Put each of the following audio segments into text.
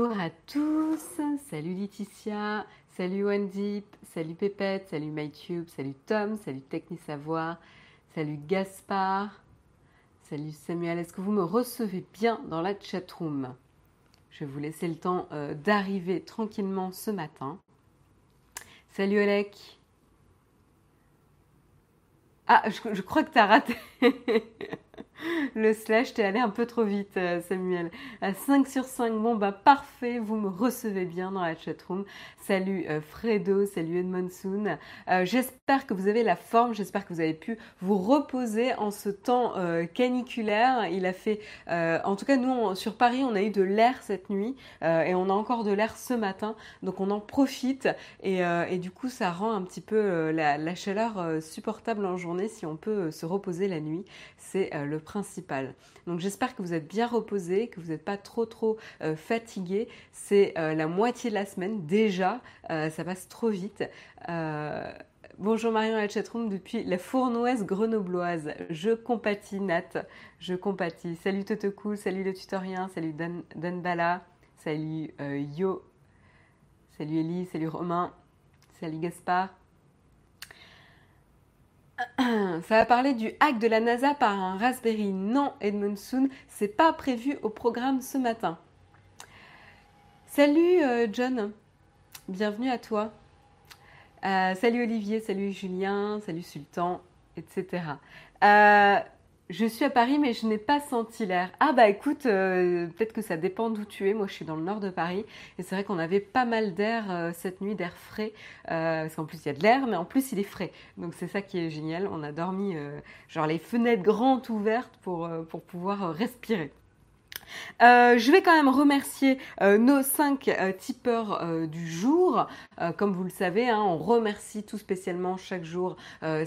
Bonjour à tous, salut Laetitia, salut Wendy, salut Pépette, salut MyTube, salut Tom, salut Technisavoir, salut Gaspard, salut Samuel. Est-ce que vous me recevez bien dans la chatroom? Je vais vous laisser le temps euh, d'arriver tranquillement ce matin. Salut Olek. Ah, je crois que tu as raté. Le slash, t'es allé un peu trop vite, euh, Samuel. À 5 sur 5, bon bah parfait, vous me recevez bien dans la chatroom. Salut euh, Fredo, salut Edmondsoon. Euh, j'espère que vous avez la forme, j'espère que vous avez pu vous reposer en ce temps caniculaire. Il a fait, en tout cas nous sur Paris, on a eu de l'air cette nuit et on a encore de l'air ce matin, donc on en profite et, du coup ça rend un petit peu la, chaleur supportable en journée si on peut se reposer la nuit. C'est le principal. Donc j'espère que vous êtes bien reposé, que vous n'êtes pas trop trop euh, fatigué. C'est euh, la moitié de la semaine déjà, euh, ça passe trop vite. Bonjour Marion à la chatroom depuis la fournoise grenobloise. Je compatis Nat, je compatis. Salut Totoku, salut le tutorien, salut Dan, salut Yo, salut Ellie, salut Romain, salut Gaspard. Ça va parler du hack de la NASA par un Raspberry. Non, Edmondson, c'est pas prévu au programme ce matin. Salut euh, John, bienvenue à toi. Euh, salut Olivier, salut Julien, salut Sultan, etc. je suis à Paris, mais je n'ai pas senti l'air. Ah bah écoute, euh, peut-être que ça dépend d'où tu es. Moi, je suis dans le nord de Paris, et c'est vrai qu'on avait pas mal d'air euh, cette nuit, d'air frais. Euh, parce qu'en plus, il y a de l'air, mais en plus, il est frais. Donc c'est ça qui est génial. On a dormi genre les fenêtres grandes ouvertes pour, pour pouvoir respirer. Euh, je vais quand même remercier euh, nos cinq euh, tipeurs du jour. comme vous le savez, hein, on remercie tout spécialement chaque jour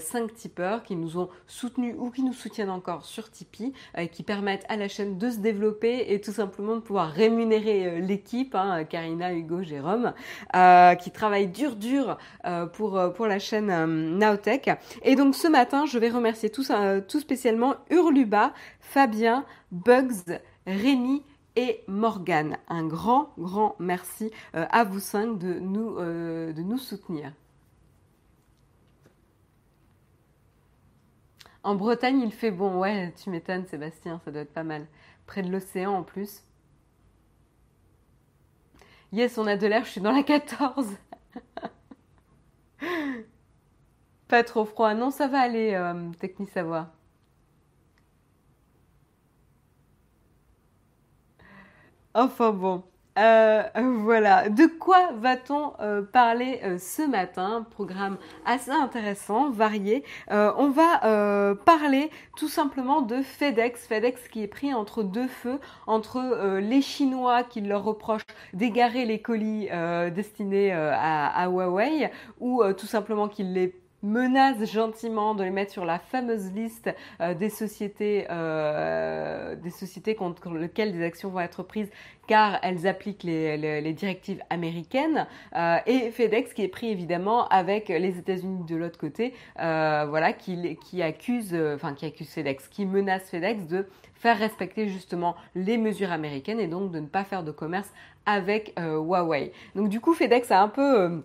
cinq tipeurs qui nous ont soutenus ou qui nous soutiennent encore sur Tipeee et qui permettent à la chaîne de se développer et tout simplement de pouvoir rémunérer l'équipe, hein, Karina, Hugo, Jérôme, qui travaillent dur dur pour, pour la chaîne Naotech. Et donc ce matin, je vais remercier tout, tout spécialement Urluba, Fabien, Bugs, Rémi et Morgane. Un grand, grand merci euh, à vous cinq de nous, euh, de nous soutenir. En Bretagne, il fait bon. Ouais, tu m'étonnes, Sébastien, ça doit être pas mal. Près de l'océan en plus. Yes, on a de l'air, je suis dans la 14. pas trop froid. Non, ça va aller, euh, Techni Savoir. Enfin bon. Euh, voilà, de quoi va-t-on euh, parler euh, ce matin? Programme assez intéressant, varié. on va parler tout simplement de FedEx, FedEx qui est pris entre deux feux, entre les Chinois qui leur reprochent d'égarer les colis destinés à, à, Huawei, ou tout simplement qu'ils les menace gentiment de les mettre sur la fameuse liste euh, des sociétés, euh, des sociétés contre lesquelles des actions vont être prises car elles appliquent les, directives américaines euh, et FedEx qui est pris évidemment avec les États-Unis de l'autre côté, voilà, qui, qui accuse, enfin qui accuse FedEx, qui menace FedEx de faire respecter justement les mesures américaines et donc de ne pas faire de commerce avec Huawei. Donc du coup FedEx a un peu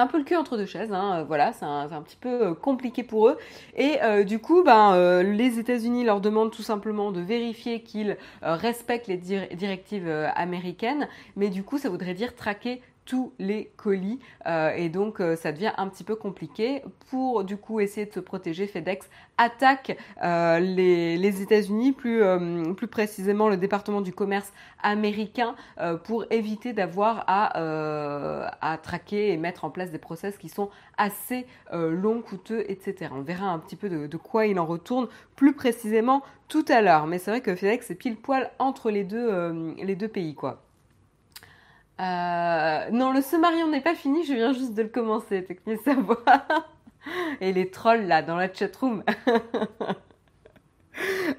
un peu le cul entre deux chaises, hein, euh, voilà, c'est un, petit peu euh, compliqué pour eux. Et euh, du coup, ben, les États-Unis leur demandent tout simplement de vérifier qu'ils respectent les directives américaines, mais du coup, ça voudrait dire traquer tous les colis. Euh, et donc euh, ça devient un petit peu compliqué pour du coup essayer de se protéger. FedEx attaque euh, les, les États-Unis plus plus précisément le département du commerce américain pour éviter d'avoir à à traquer et mettre en place des process qui sont assez longs coûteux etc on verra un petit peu de, de quoi il en retourne plus précisément tout à l'heure. Mais c'est vrai que FedEx est pile poil entre les deux les deux pays quoi euh, non, le Sommarion n'est pas fini, je viens juste de le commencer, technique savoir. Et les trolls là dans la chatroom.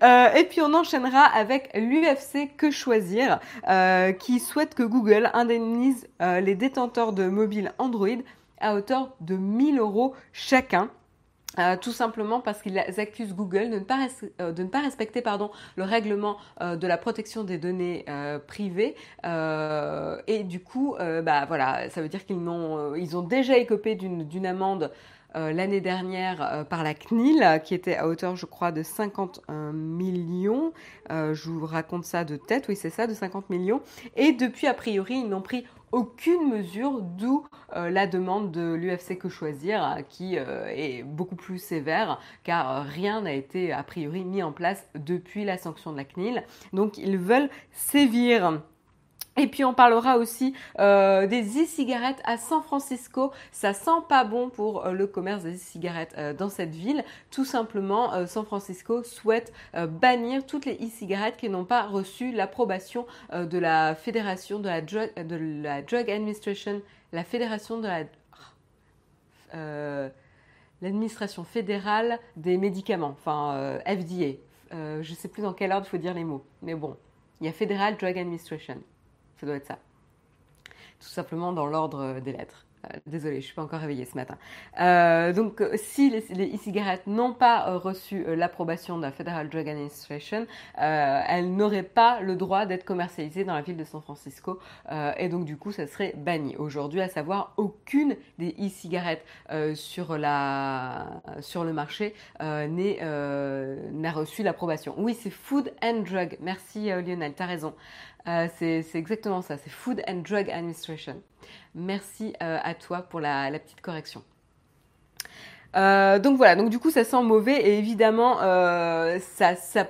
Euh, et puis on enchaînera avec l'UFC Que Choisir, euh, qui souhaite que Google indemnise les détenteurs de mobiles Android à hauteur de 1000 euros chacun. Euh, tout simplement parce qu'ils accusent Google de ne pas, euh, respecter le règlement euh, de la protection des données privées. et du coup, bah, voilà, ça veut dire qu'ils ont, ils ont déjà écopé d'une amende l'année dernière par la CNIL, qui était à hauteur, je crois, de 50 millions. je vous raconte ça de tête, oui, c'est ça, de 50 millions. Et depuis, a priori, ils n'ont pris aucune mesure, d'où euh, la demande de l'UFC Que Choisir, euh, qui euh, est beaucoup plus sévère, car rien n'a été a priori mis en place depuis la sanction de la CNIL. Donc ils veulent sévir. Et puis on parlera aussi euh, des e-cigarettes à San Francisco. Ça sent pas bon pour euh, le commerce des e-cigarettes euh, dans cette ville. Tout simplement, San Francisco souhaite bannir toutes les e-cigarettes qui n'ont pas reçu l'approbation de la fédération de la, drug, de la Drug Administration, la fédération de la l'administration fédérale des médicaments, enfin FDA. je sais plus dans quel ordre il faut dire les mots, mais bon, il y a Federal Drug Administration. Ça doit être ça. Tout simplement dans l'ordre des lettres. Euh, désolée, je suis pas encore réveillée ce matin. Euh, donc, si les e-cigarettes n'ont pas euh, reçu l'approbation de la Federal Drug Administration, elles n'auraient pas le droit d'être commercialisées dans la ville de San Francisco. et donc, du coup, ça serait banni. Aujourd'hui, à savoir, aucune des e-cigarettes sur, sur le marché n'a reçu l'approbation. Oui, c'est Food and Drug. Merci Lionel, tu as raison. Euh, c'est exactement ça, c'est Food and Drug Administration. Merci euh, à toi pour la, petite correction. Euh, donc voilà, donc du coup ça sent mauvais et évidemment ça, ça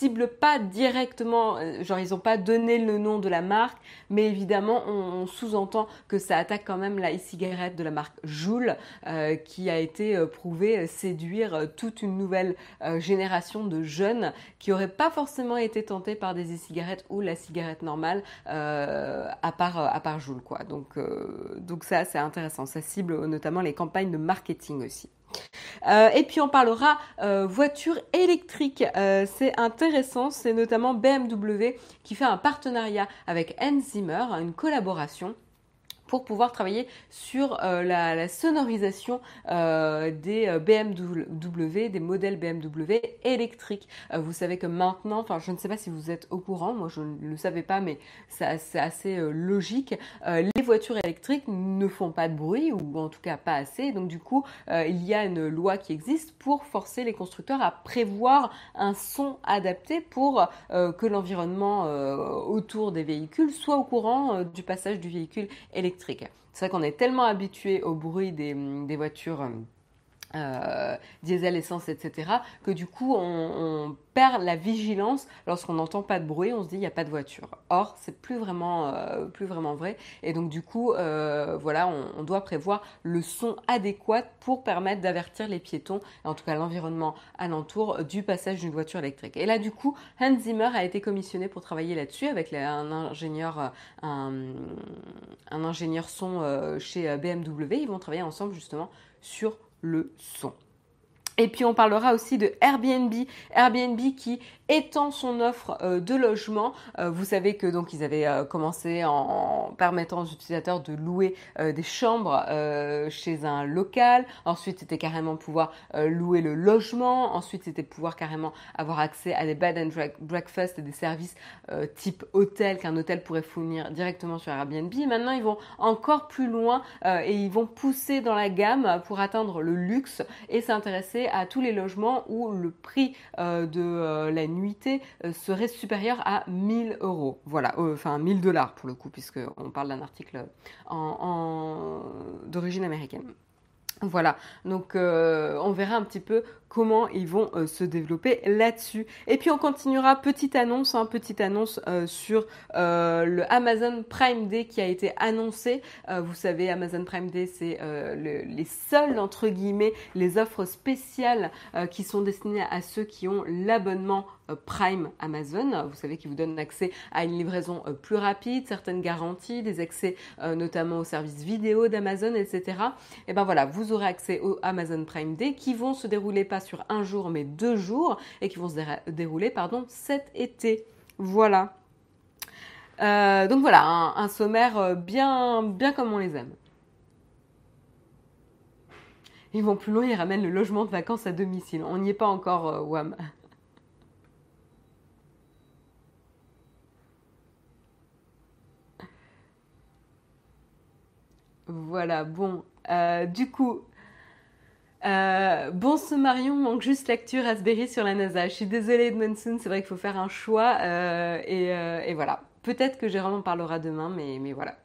cible pas directement, euh, genre ils n'ont pas donné le nom de la marque, mais évidemment on, sous-entend que ça attaque quand même la e-cigarette de la marque Joule, euh, qui a été euh, prouvé séduire toute une nouvelle génération de jeunes qui n'auraient pas forcément été tentés par des e-cigarettes ou la cigarette normale, à part à part Joule quoi. Donc donc ça c'est intéressant, ça cible notamment les campagnes de marketing aussi. Et puis on parlera voiture électrique. C'est intéressant, c'est notamment BMW qui fait un partenariat avec Enzimer, une collaboration pour pouvoir travailler sur euh, la, sonorisation euh, des euh, BMW, des modèles BMW électriques. vous savez que maintenant, enfin je ne sais pas si vous êtes au courant, moi je ne le savais pas, mais c'est assez logique. les voitures électriques ne font pas de bruit, ou en tout cas pas assez. Donc du coup, il y a une loi qui existe pour forcer les constructeurs à prévoir un son adapté pour que l'environnement autour des véhicules soit au courant du passage du véhicule électrique. C'est vrai qu'on est tellement habitué au bruit des, des voitures euh, diesel, essence, etc., que du coup on, perd la vigilance lorsqu'on n'entend pas de bruit, on se dit il n'y a pas de voiture. Or, c'est plus vraiment, euh, plus vraiment vrai. Et donc du coup, euh, voilà, on, doit prévoir le son adéquat pour permettre d'avertir les piétons, en tout cas l'environnement alentour, du passage d'une voiture électrique. Et là, du coup, Hans Zimmer a été commissionné pour travailler là-dessus avec un ingénieur, un ingénieur son chez BMW. Ils vont travailler ensemble justement sur le son. Et puis on parlera aussi de Airbnb, Airbnb qui étend son offre euh, de logement. Euh, vous savez que donc ils avaient euh, commencé en permettant aux utilisateurs de louer des chambres chez un local. Ensuite, c'était carrément pouvoir louer le logement. Ensuite, c'était pouvoir carrément avoir accès à des bed and breakfast et des services type hôtel qu'un hôtel pourrait fournir directement sur Airbnb. Maintenant, ils vont encore plus loin et ils vont pousser dans la gamme pour atteindre le luxe et s'intéresser à tous les logements où le prix de la nuit euh, serait supérieure à 1000 euros. Voilà, euh, enfin 1000 dollars pour le coup, puisqu'on parle d'un article en, d'origine américaine. Voilà, donc euh, on verra un petit peu comment ils vont euh, se développer là-dessus. Et puis on continuera, petite annonce, hein, petite annonce euh, sur euh, le Amazon Prime Day qui a été annoncé. vous savez, Amazon Prime Day, c'est les seules, entre guillemets, les offres spéciales qui sont destinées à ceux qui ont l'abonnement Prime Amazon. Vous savez, qui vous donne accès à une livraison plus rapide, certaines garanties, des accès notamment aux services vidéo d'Amazon, etc. Et ben voilà, vous aurez accès au Amazon Prime Day qui vont se dérouler pas sur un jour mais deux jours et qui vont se dérouler pardon, cet été. Voilà. Euh, donc voilà, un, sommaire euh, bien, bien comme on les aime. ils vont plus loin, ils ramènent le logement de vacances à domicile. On n'y est pas encore, WAM. Voilà, bon, du coup, euh, bon, ce Marion manque juste lecture Raspberry sur la NASA. Je suis désolée, Edmondson, c'est vrai qu'il faut faire un choix. Euh, euh, et, voilà. Peut-être que Jérôme en parlera demain, mais, voilà.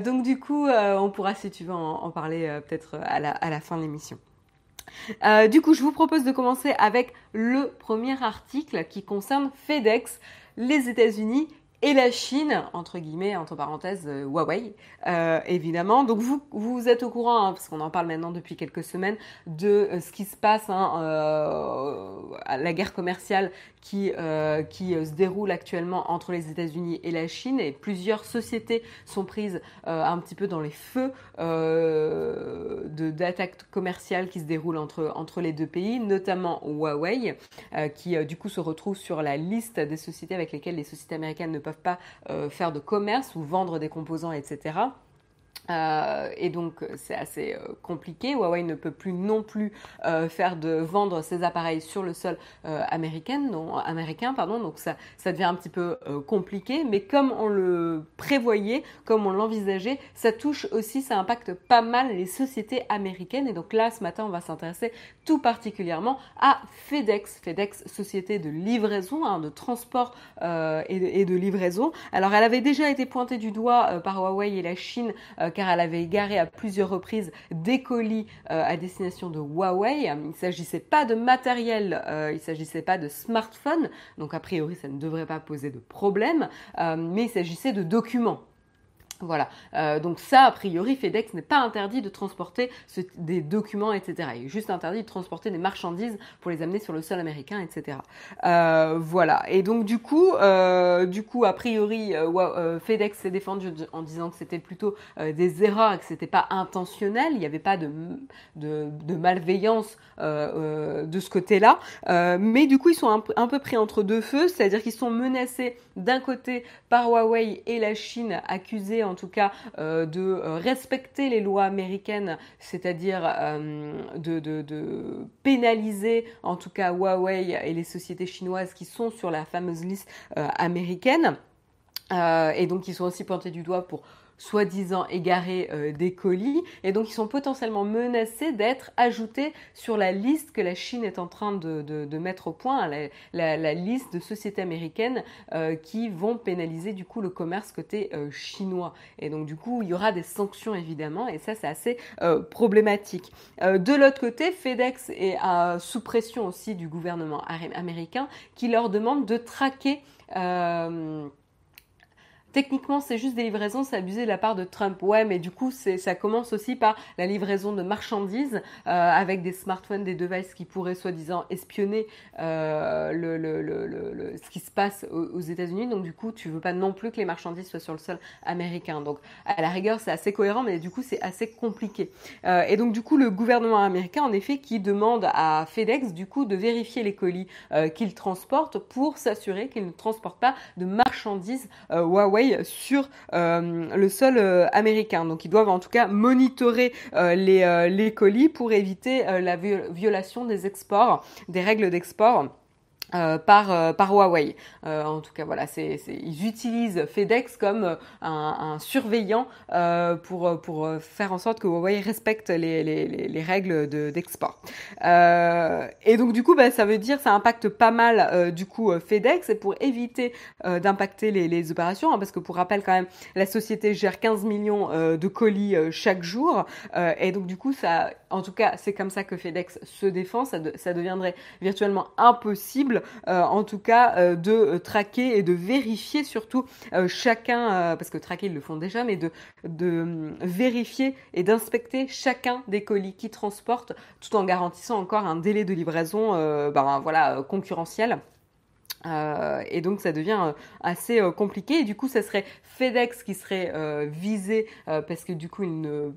donc du coup, on pourra, si tu veux, en, parler peut-être à la, fin de l'émission. du coup, je vous propose de commencer avec le premier article qui concerne FedEx, les États-Unis et la Chine, entre guillemets, entre parenthèses, euh, Huawei, euh, évidemment. Donc vous, vous êtes au courant, hein, parce qu'on en parle maintenant depuis quelques semaines, de euh, ce qui se passe, hein, la guerre commerciale qui, qui se déroule actuellement entre les États-Unis et la Chine, et plusieurs sociétés sont prises un petit peu dans les feux d'attaques commerciales qui se déroulent entre, entre les deux pays, notamment Huawei, qui du coup se retrouve sur la liste des sociétés avec lesquelles les sociétés américaines ne peuvent pas euh, faire de commerce ou vendre des composants, etc. Euh, et donc c'est assez euh, compliqué. Huawei ne peut plus non plus euh, faire de vendre ses appareils sur le sol américain, américain, pardon. Donc ça, devient un petit peu compliqué. Mais comme on le prévoyait, comme on l'envisageait, ça touche aussi, ça impacte pas mal les sociétés américaines. Et donc là, ce matin, on va s'intéresser tout particulièrement à FedEx, FedEx, société de livraison, hein, de transport et, de, livraison. Alors elle avait déjà été pointée du doigt par Huawei et la Chine car elle avait égaré à plusieurs reprises des colis euh, à destination de Huawei. Il ne s'agissait pas de matériel, euh, il ne s'agissait pas de smartphone, donc a priori ça ne devrait pas poser de problème, euh, mais il s'agissait de documents. Voilà, euh, donc ça, a priori, FedEx n'est pas interdit de transporter des documents, etc. Il est juste interdit de transporter des marchandises pour les amener sur le sol américain, etc. Euh, voilà, et donc du coup, euh, du coup, a priori, FedEx s'est défendu en disant que c'était plutôt des erreurs que c'était pas intentionnel, il n'y avait pas de, malveillance de ce côté-là, mais du coup, ils sont un, un peu pris entre deux feux, c'est-à-dire qu'ils sont menacés d'un côté par Huawei et la Chine accusée en tout cas euh, de euh, respecter les lois américaines, c'est-à-dire euh, de, pénaliser en tout cas Huawei et les sociétés chinoises qui sont sur la fameuse liste américaine. et donc ils sont aussi pointés du doigt pour soi-disant égarés euh, des colis et donc ils sont potentiellement menacés d'être ajoutés sur la liste que la Chine est en train de, mettre au point, la, liste de sociétés américaines euh, qui vont pénaliser du coup le commerce côté euh, chinois. Et donc du coup il y aura des sanctions évidemment et ça c'est assez problématique. de l'autre côté, FedEx est sous pression aussi du gouvernement américain qui leur demande de traquer Techniquement, c'est juste des livraisons, c'est abusé de la part de Trump. Ouais, mais du coup, ça commence aussi par la livraison de marchandises euh, avec des smartphones, des devices qui pourraient soi-disant espionner euh, ce qui se passe aux, États-Unis. Donc, du coup, tu veux pas non plus que les marchandises soient sur le sol américain. Donc, à la rigueur, c'est assez cohérent, mais du coup, c'est assez compliqué. Euh, et donc, du coup, le gouvernement américain, en effet, qui demande à FedEx, du coup, de vérifier les colis qu'il transporte pour s'assurer qu'il ne transporte pas de marchandises Huawei sur euh, le sol euh, américain. Donc ils doivent en tout cas monitorer euh, les, les colis pour éviter la violation des exports, des règles d'export. Euh, par, euh, par Huawei. Euh, en tout cas, voilà, c'est, ils utilisent FedEx comme un, surveillant pour, faire en sorte que Huawei respecte les, les, les règles de, d'export. et donc, du coup, bah, ça veut dire ça impacte pas mal du coup FedEx pour éviter d'impacter les, les opérations, hein, parce que pour rappel quand même, la société gère 15 millions de colis chaque jour et donc du coup, ça, en tout cas, c'est comme ça que FedEx se défend. Ça deviendrait virtuellement impossible euh, en tout cas, euh, de euh, traquer et de vérifier surtout chacun, parce que traquer ils le font déjà, mais de, vérifier et d'inspecter chacun des colis qui transportent, tout en garantissant encore un délai de livraison, ben, voilà, concurrentiel. Euh, et donc ça devient euh, assez euh, compliqué et du coup ça serait FedEx qui serait visé parce que du coup il ne,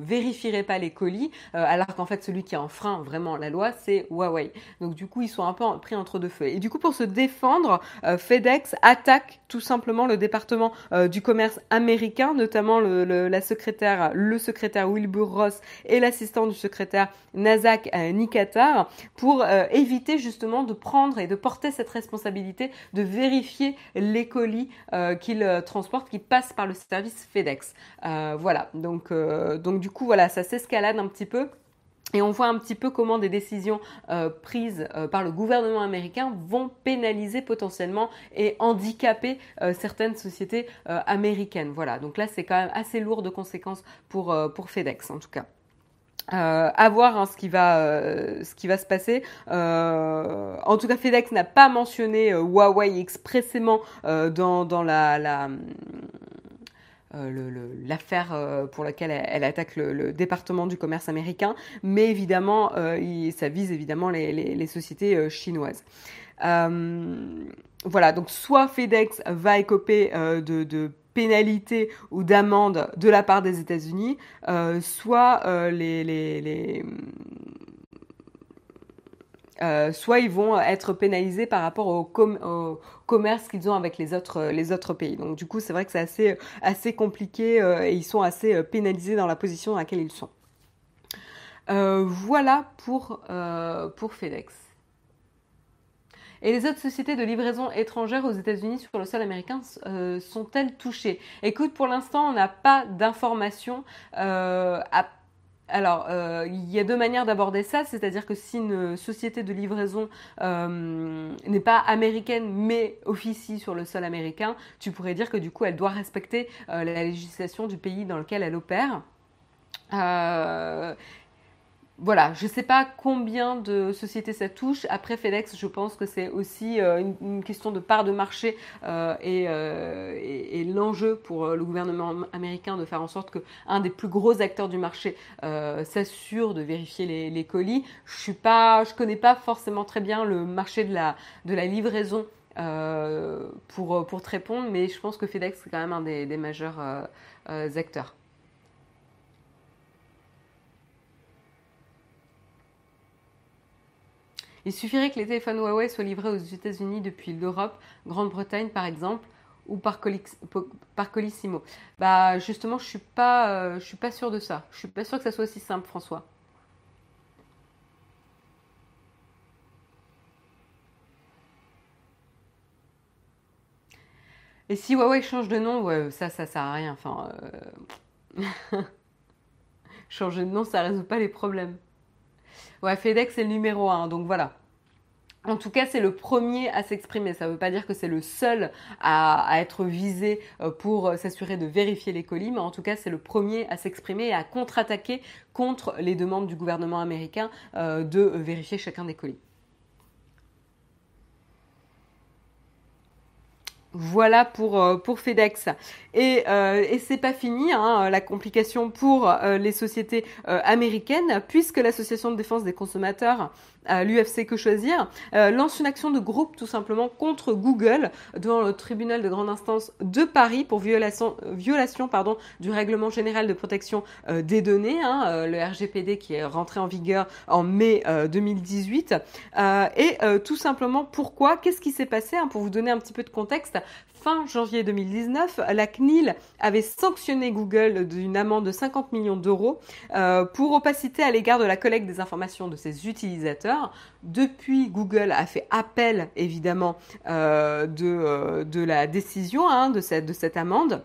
vérifierait pas les colis alors qu'en fait celui qui enfreint vraiment la loi c'est Huawei. Donc du coup ils sont un peu pris entre deux feux. Et du coup pour se défendre FedEx attaque tout simplement le département du commerce américain notamment le, la secrétaire, le secrétaire Wilbur Ross et l'assistant du secrétaire Nazak Nikatar pour éviter justement de prendre et de porter cette responsabilité de vérifier les colis euh, qu'ils euh, transportent qui passent par le service FedEx. Euh, voilà, donc, du coup, voilà, ça s'escalade un petit peu. Et on voit un petit peu comment des décisions prises par le gouvernement américain vont pénaliser potentiellement et handicaper certaines sociétés américaines. Voilà, donc là c'est quand même assez lourd de conséquences pour FedEx en tout cas. Euh, à voir hein, ce, qui va, euh, ce qui va se passer. Euh, en tout cas, FedEx n'a pas mentionné Huawei expressément dans, dans la, la l'affaire pour laquelle elle, attaque le, département du commerce américain, mais évidemment, ça vise évidemment les, sociétés chinoises. voilà, donc soit FedEx va écoper de pénalité ou d'amende de la part des États-Unis, euh, soit euh, euh, soit ils vont être pénalisés par rapport au, commerce qu'ils ont avec les autres, pays. Donc du coup, c'est vrai que c'est assez, assez compliqué et ils sont assez pénalisés dans la position dans laquelle ils sont. voilà pour FedEx. Et les autres sociétés de livraison étrangères aux États-Unis sur le sol américain euh, sont-elles touchées? Écoute, pour l'instant, on n'a pas d'informations. Euh, alors, euh, il y a deux manières d'aborder ça, c'est-à-dire que si une société de livraison n'est pas américaine mais officie sur le sol américain, tu pourrais dire que du coup, elle doit respecter la législation du pays dans lequel elle opère. Voilà, je ne sais pas combien de sociétés ça touche. Après FedEx, je pense que c'est aussi euh, une, question de part de marché euh, euh, et, l'enjeu pour le gouvernement américain de faire en sorte qu'un des plus gros acteurs du marché s'assure de vérifier les, colis. Je ne connais pas forcément très bien le marché de la, livraison pour, te répondre, mais je pense que FedEx est quand même un des majeurs acteurs. Il suffirait que les téléphones Huawei soient livrés aux États-Unis depuis l'Europe, Grande-Bretagne par exemple, ou par, Colissimo. Bah justement, je suis pas, euh, je suis pas sûre de ça. Je suis pas sûre que ça soit aussi simple, François. Et si Huawei change de nom, ouais, ça, ça sert à rien. Enfin, euh, changer de nom, ça résout pas les problèmes. Ouais, FedEx c'est le numéro un, donc voilà. En tout cas, c'est le premier à s'exprimer. Ça ne veut pas dire que c'est le seul à, être visé euh, pour euh, s'assurer de vérifier les colis, mais en tout cas, c'est le premier à s'exprimer et à contre-attaquer contre les demandes du gouvernement américain euh, de vérifier chacun des colis. Voilà pour, pour FedEx. Et, euh, et c'est pas fini, hein, la complication pour euh, les sociétés euh, américaines, puisque l'association de défense des consommateurs, l'UFC Que Choisir, lance une action de groupe tout simplement contre Google devant le tribunal de grande instance de Paris pour violation, du règlement général de protection des données, hein, le RGPD qui est rentré en vigueur en mai 2018. et tout simplement pourquoi? Qu'est-ce qui s'est passé hein, Pour vous donner un petit peu de contexte, fin janvier 2019, la CNIL avait sanctionné Google d'une amende de 50 millions d'euros euh, pour opacité à l'égard de la collecte des informations de ses utilisateurs. Depuis, Google a fait appel évidemment euh, euh, de, la décision hein, de cette amende.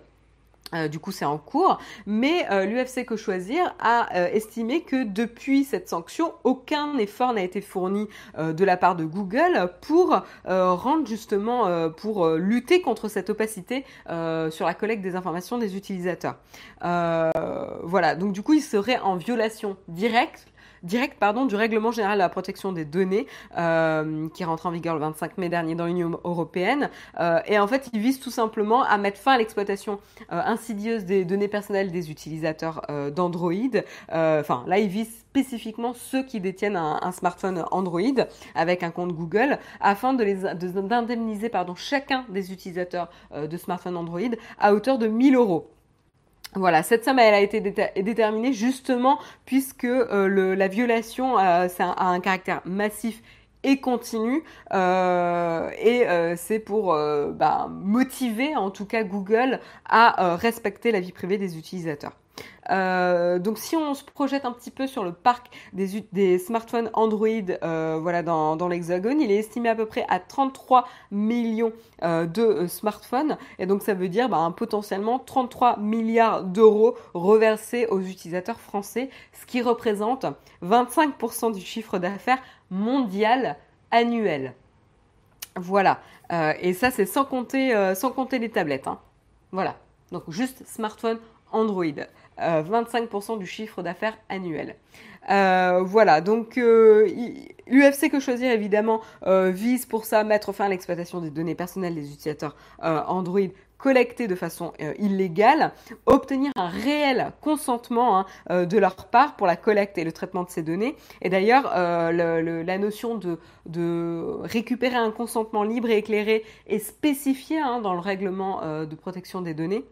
Euh, du coup, c'est en cours, mais euh, l'UFC Que Choisir a euh, estimé que depuis cette sanction, aucun effort n'a été fourni de la part de Google pour rendre justement, pour lutter contre cette opacité sur la collecte des informations des utilisateurs. voilà, donc du coup, il serait en violation directe direct pardon, du règlement général de la protection des données qui rentre en vigueur le 25 mai dernier dans l'Union européenne. et en fait, il vise tout simplement à mettre fin à l'exploitation insidieuse des données personnelles des utilisateurs d'Android. Enfin, là, il vise spécifiquement ceux qui détiennent un, smartphone Android avec un compte Google afin de les d'indemniser pardon chacun des utilisateurs euh, de smartphone Android à hauteur de 1000 euros. Voilà, cette somme elle a été déterminée justement puisque euh, la violation euh, a un caractère massif et continu et c'est pour bah, motiver en tout cas Google à respecter la vie privée des utilisateurs. Euh, donc si on se projette un petit peu sur le parc des, smartphones Android euh, voilà, dans, dans l'Hexagone, il est estimé à peu près à 33 millions euh, de smartphones. Et donc ça veut dire bah, potentiellement 33 milliards d'euros reversés aux utilisateurs français, ce qui représente 25% du chiffre d'affaires mondial annuel. Voilà. et ça c'est sans compter, sans compter les tablettes. Hein. Voilà. Donc juste smartphone Android. 25% euh, du chiffre d'affaires annuel. Euh, voilà, donc euh, l'UFC que choisir évidemment vise pour ça mettre fin à l'exploitation des données personnelles des utilisateurs Android collectées de façon illégale, obtenir un réel consentement hein, de leur part pour la collecte et le traitement de ces données. Et d'ailleurs, la notion de, récupérer un consentement libre et éclairé est spécifiée hein, dans le règlement de protection des données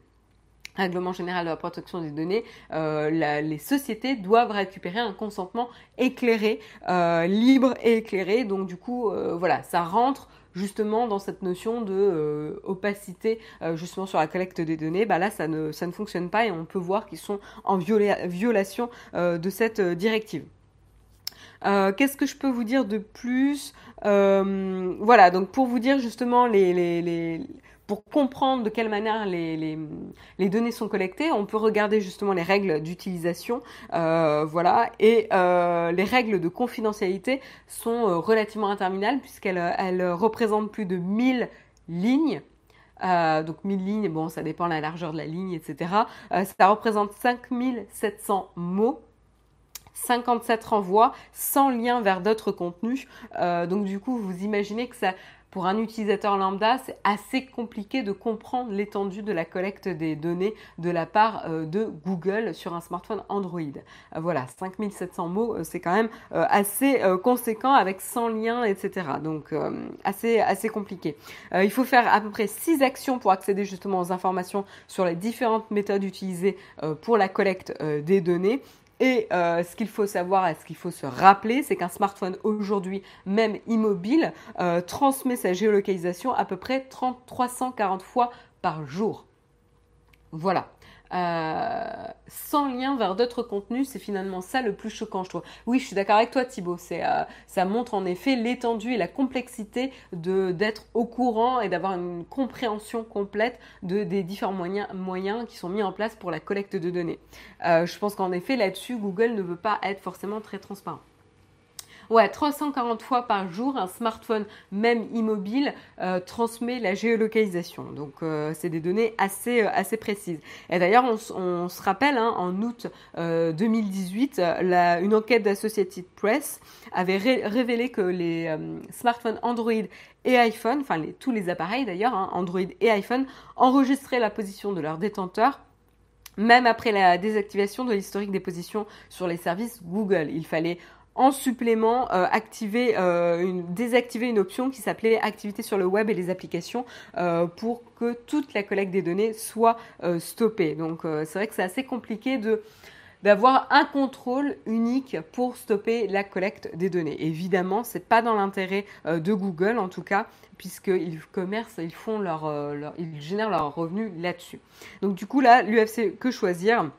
règlement général de la protection des données, euh, les sociétés doivent récupérer un consentement éclairé, euh, libre et éclairé. Donc du coup, euh, voilà, ça rentre justement dans cette notion de opacité justement sur la collecte des données. Bah là, ça ne, ça ne fonctionne pas et on peut voir qu'ils sont en violation de cette directive. Qu'est-ce que je peux vous dire de plus? Voilà, donc pour vous dire justement les, les pour comprendre de quelle manière les, données sont collectées, on peut regarder justement les règles d'utilisation, euh, voilà, et euh, les règles de confidentialité sont euh, relativement interminables puisqu'elles représentent plus de 1000 lignes. donc 1000 lignes, bon, ça dépend de la largeur de la ligne, etc. ça représente 5700 mots. 57 renvois sans lien vers d'autres contenus. donc du coup, vous imaginez que ça, pour un utilisateur lambda, c'est assez compliqué de comprendre l'étendue de la collecte des données de la part euh, de Google sur un smartphone Android. Euh, voilà, 5700 mots, euh, c'est quand même assez conséquent avec 100 liens, etc. Donc assez, assez compliqué. il faut faire à peu près 6 actions pour accéder justement aux informations sur les différentes méthodes utilisées pour la collecte des données. Et euh, ce qu'il faut savoir et ce qu'il faut se rappeler, c'est qu'un smartphone aujourd'hui, même immobile, euh, transmet sa géolocalisation à peu près 30, 340 fois par jour. Voilà. Euh, sans lien vers d'autres contenus, c'est finalement ça le plus choquant, je trouve. Oui, je suis d'accord avec toi, Thibaut. C'est, euh, ça montre en effet l'étendue et la complexité de d'être au courant et d'avoir une compréhension complète de, des différents moyens, moyens qui sont mis en place pour la collecte de données. Euh, je pense qu'en effet, là-dessus, Google ne veut pas être forcément très transparent. Ouais, 340 fois par jour, un smartphone, même immobile, euh, transmet la géolocalisation. Donc, euh, c'est des données assez, euh, assez précises. Et d'ailleurs, on, se rappelle, hein, en août 2018, une enquête d'Associated Press avait révélé que les smartphones Android et iPhone, enfin tous les appareils d'ailleurs, hein, Android et iPhone, enregistraient la position de leur détenteur même après la désactivation de l'historique des positions sur les services Google. Il fallait en supplément euh, activer euh, désactiver une option qui s'appelait activité sur le web et les applications euh, pour que toute la collecte des données soit stoppée. Donc c'est vrai que c'est assez compliqué de d'avoir un contrôle unique pour stopper la collecte des données. Évidemment, c'est pas dans l'intérêt de Google en tout cas, puisqu'ils commercent, ils font leur, leur, ils génèrent leurs revenus là-dessus. Donc du coup là, l'UFC que choisir?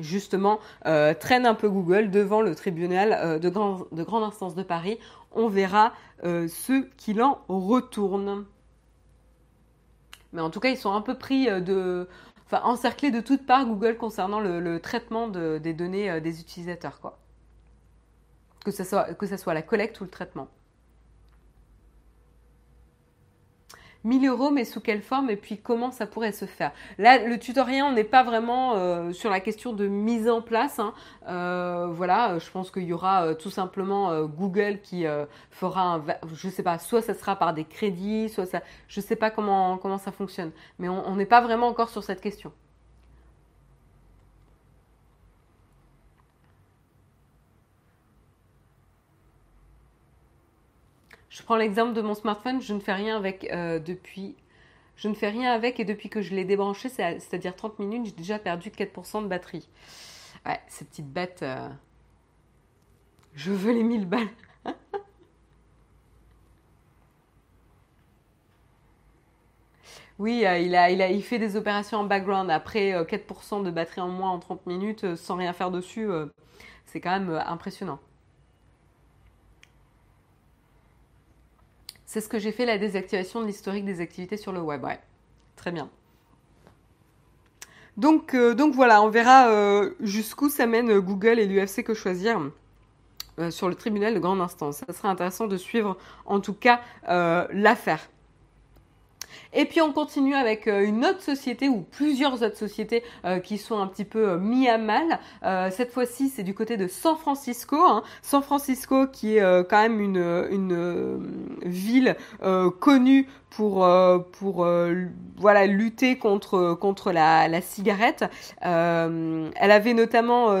Justement euh, traîne un peu Google devant le tribunal euh, de, de, grande instance de Paris. On verra euh, ceux qui l'en retournent. Mais en tout cas, ils sont un peu pris de... Enfin, encerclés de toutes parts Google concernant le, traitement des données des utilisateurs, quoi. Que ce soit la collecte ou le traitement. 1000 euros, mais sous quelle forme et puis comment ça pourrait se faire. Là, le tutoriel, on n'est pas vraiment euh, sur la question de mise en place. Hein. Euh, voilà, je pense qu'il y aura tout simplement Google qui fera, un, je sais pas, soit ça sera par des crédits, soit ça, je sais pas comment comment ça fonctionne, mais on n'est pas vraiment encore sur cette question. Je prends l'exemple de mon smartphone, je ne fais rien avec euh, depuis. Je ne fais rien avec et depuis que je l'ai débranché, c'est-à-dire 30 minutes, j'ai déjà perdu 4% de batterie. Ouais, cette petite bête. Euh, je veux les 1000 balles. Oui, euh, il, a, il, a, il fait des opérations en background. Après 4% de batterie en moins en 30 minutes sans rien faire dessus, c'est quand même impressionnant. C'est ce que j'ai fait la désactivation de l'historique des activités sur le web. Ouais, très bien. Donc, euh, voilà, on verra euh, jusqu'où ça mène euh, Google et l'UFC que choisir sur le tribunal de grande instance. Ça serait intéressant de suivre en tout cas l'affaire. Et puis on continue avec euh, une autre société ou plusieurs autres sociétés euh, qui sont un petit peu euh, mis à mal. cette fois-ci, c'est du côté de San Francisco. Hein. San Francisco qui est quand même une, une ville connue pour pour voilà lutter contre contre la, la cigarette. elle avait notamment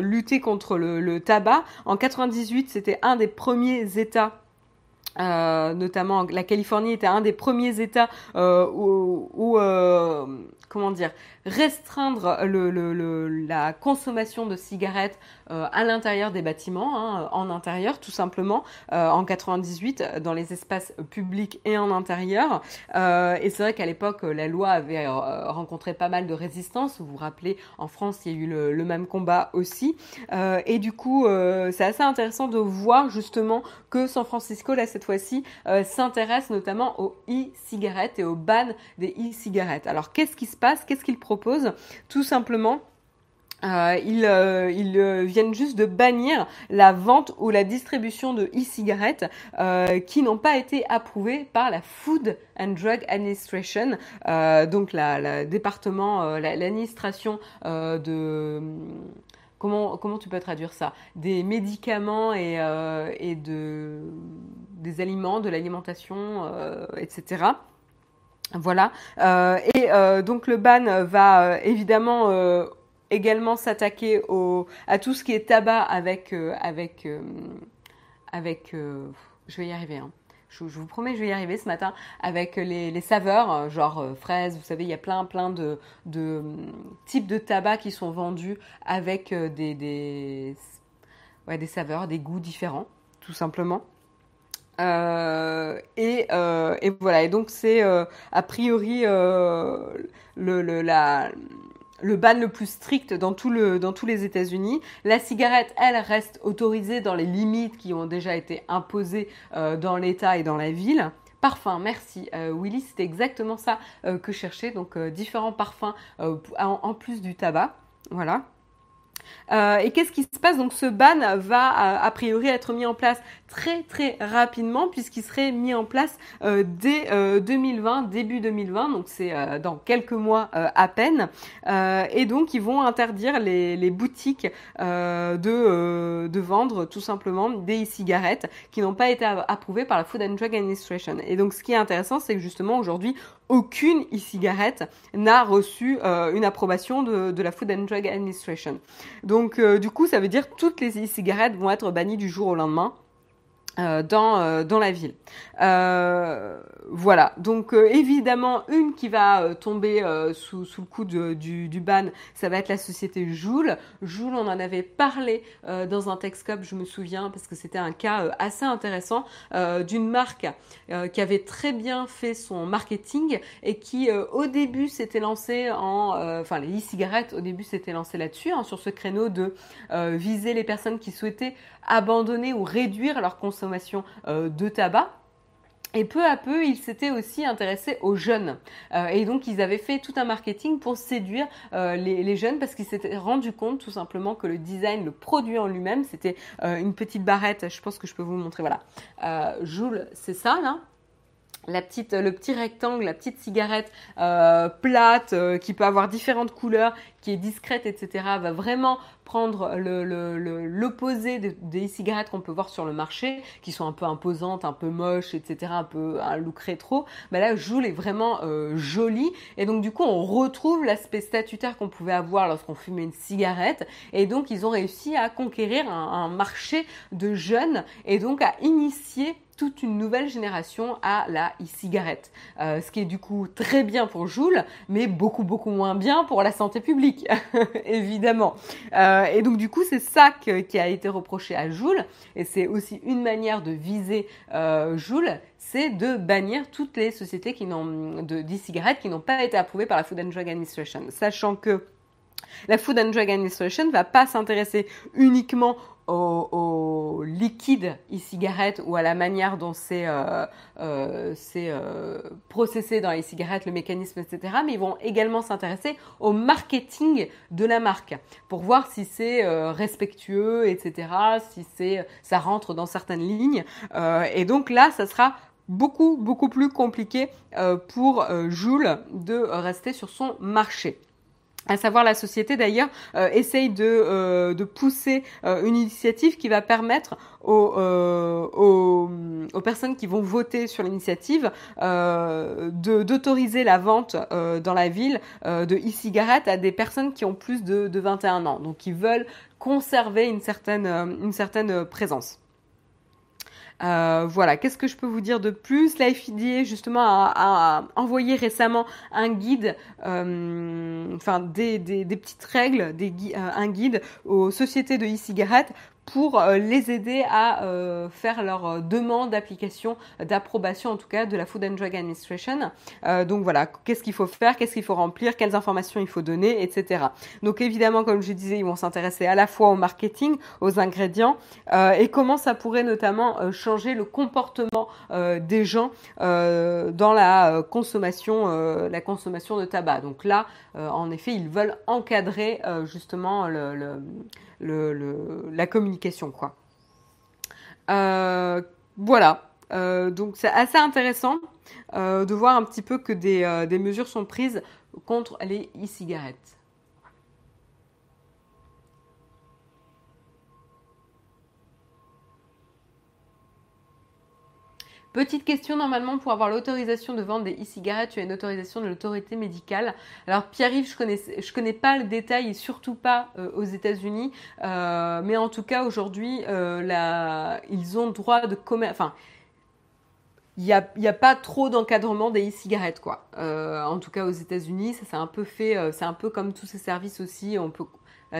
lutté contre le, le tabac. En 98, c'était un des premiers États euh, notamment la Californie était un des premiers États euh, où, euh, comment dire, restreindre la consommation de cigarettes euh, à l'intérieur des bâtiments, hein, en intérieur tout simplement, euh, en 98 dans les espaces publics et en intérieur. Euh, et c'est vrai qu'à l'époque la loi avait rencontré pas mal de résistance. Vous vous rappelez, en France il y a eu le, le même combat aussi. et du coup, c'est assez intéressant de voir justement que San Francisco là cette fois-ci s'intéresse notamment aux e-cigarettes et au ban des e-cigarettes. Alors qu'est-ce qui se passe Qu'est-ce qu'il propose? Tout simplement euh, ils, euh, euh, viennent juste de bannir la vente ou la distribution de e-cigarettes qui n'ont pas été approuvées par la Food and Drug Administration, donc la, département, l'administration de comment comment tu peux traduire ça? Des médicaments et, et de des aliments, de l'alimentation, etc. Voilà. et donc le ban va évidemment également s'attaquer à tout ce qui est tabac avec, euh, euh, euh, je vais y arriver. Hein. Je, vous promets, je vais y arriver ce matin avec les, saveurs, genre fraises. Vous savez, il y a plein, plein de, de types de tabac qui sont vendus avec des saveurs, des goûts différents, tout simplement. Et, et, voilà. Et donc c'est a priori le, le, la le ban le plus strict dans, tout le, dans tous les États-Unis. La cigarette, elle, reste autorisée dans les limites qui ont déjà été imposées euh, dans l'État et dans la ville. Parfum, merci euh, Willy, c'était exactement ça euh, que je cherchais, donc différents parfums en, plus du tabac. Voilà. Et qu'est-ce qui se passe? Donc ce ban va a priori être mis en place très très rapidement puisqu'il serait mis en place euh, dès 2020, euh, début 2020, donc c'est euh, dans quelques mois à peine. et donc ils vont interdire les, les boutiques de, de vendre tout simplement des e-cigarettes qui n'ont pas été approuvées par la Food and Drug Administration. Et donc ce qui est intéressant, c'est que justement aujourd'hui, aucune e-cigarette n'a reçu une approbation de, la Food and Drug Administration. Donc du coup, ça veut dire que toutes les e-cigarettes vont être bannies du jour au lendemain. Euh, dans, euh, dans la ville. Euh, voilà, donc évidemment, une qui va tomber sous, sous, le coup de, du, du, ban, ça va être la société Joule. Joule, on en avait parlé dans un Texcope, je me souviens, parce que c'était un cas assez intéressant d'une marque qui avait très bien fait son marketing et qui, au début, s'était lancé en... Enfin, les e-cigarettes, au début, s'était lancé là-dessus, hein, sur ce créneau de viser les personnes qui souhaitaient abandonner ou réduire leur consommation euh, de tabac. Et peu à peu, ils s'étaient aussi intéressés aux jeunes. Euh, et donc, ils avaient fait tout un marketing pour séduire euh, les, jeunes parce qu'ils s'étaient rendu compte tout simplement que le design, le produit en lui-même, c'était une petite barrette. Je pense que je peux vous montrer. Voilà. Joule, c'est ça, là? La petite, le petit rectangle, la petite cigarette euh, plate euh, qui peut avoir différentes couleurs, qui est discrète, etc., va vraiment prendre l'opposé le, des cigarettes qu'on peut voir sur le marché, qui sont un peu imposantes, un peu moches, etc., un peu un look rétro. Mais là, Joule est vraiment euh, joli. Et donc, du coup, on retrouve l'aspect statutaire qu'on pouvait avoir lorsqu'on fumait une cigarette. Et donc, ils ont réussi à conquérir un, un marché de jeunes et donc à initier toute une nouvelle génération à la e-cigarette. Euh, ce qui est du coup très bien pour Joule, mais beaucoup beaucoup moins bien pour la santé publique, évidemment. Euh, et donc du coup c'est ça qui a été reproché à Joule, et c'est aussi une manière de viser euh, Joule, c'est de bannir toutes les sociétés qui n'ont d'e-cigarettes qui n'ont pas été approuvées par la Food and Drug Administration, sachant que la Food and Drug Administration va pas s'intéresser uniquement au, liquide e-cigarette ou à la manière dont c'est euh, euh, euh, processé dans les cigarettes, le mécanisme, etc. Mais ils vont également s'intéresser au marketing de la marque pour voir si c'est respectueux, etc. Si c'est ça rentre dans certaines lignes. et donc là, ça sera beaucoup beaucoup plus compliqué pour Joule de rester sur son marché à savoir la société d'ailleurs euh, essaye de, euh, de pousser euh, une initiative qui va permettre aux, aux, aux, personnes qui vont voter sur l'initiative d'autoriser la vente dans la ville de e-cigarettes à des personnes qui ont plus de, de 21 ans, donc qui veulent conserver une certaine, une certaine présence. Euh, voilà, qu'est-ce que je peux vous dire de plus? La FDA justement a, envoyé récemment un guide, euh, enfin des, petites règles, euh, un guide aux sociétés de e-cigarettes pour euh, les aider à euh, faire leur euh, demande d'application, d'approbation en tout cas de la Food and Drug Administration. donc voilà, qu'est-ce qu'il faut faire, qu'est-ce qu'il faut remplir, quelles informations il faut donner, etc. Donc évidemment, comme je disais, ils vont s'intéresser à la fois au marketing, aux ingrédients et comment ça pourrait notamment changer le comportement des gens dans la consommation, la consommation de tabac. Donc là, en effet, ils veulent encadrer justement le le, la communication, quoi. Euh, voilà. Euh, donc c'est assez intéressant euh, de voir un petit peu que des, des mesures sont prises contre les e-cigarettes. Petite question, normalement, pour avoir l'autorisation de vendre des e-cigarettes, tu as une autorisation de l'autorité médicale. Alors, Pierre-Yves, je connais, je connais pas le détail et surtout pas euh, aux États-Unis, euh, mais en tout cas, aujourd'hui, euh, ils ont droit de commerce. Enfin, il n'y a, pas trop d'encadrement des e-cigarettes, quoi. en tout cas, aux États-Unis, ça c'est un peu fait, c'est un peu comme tous ces services aussi.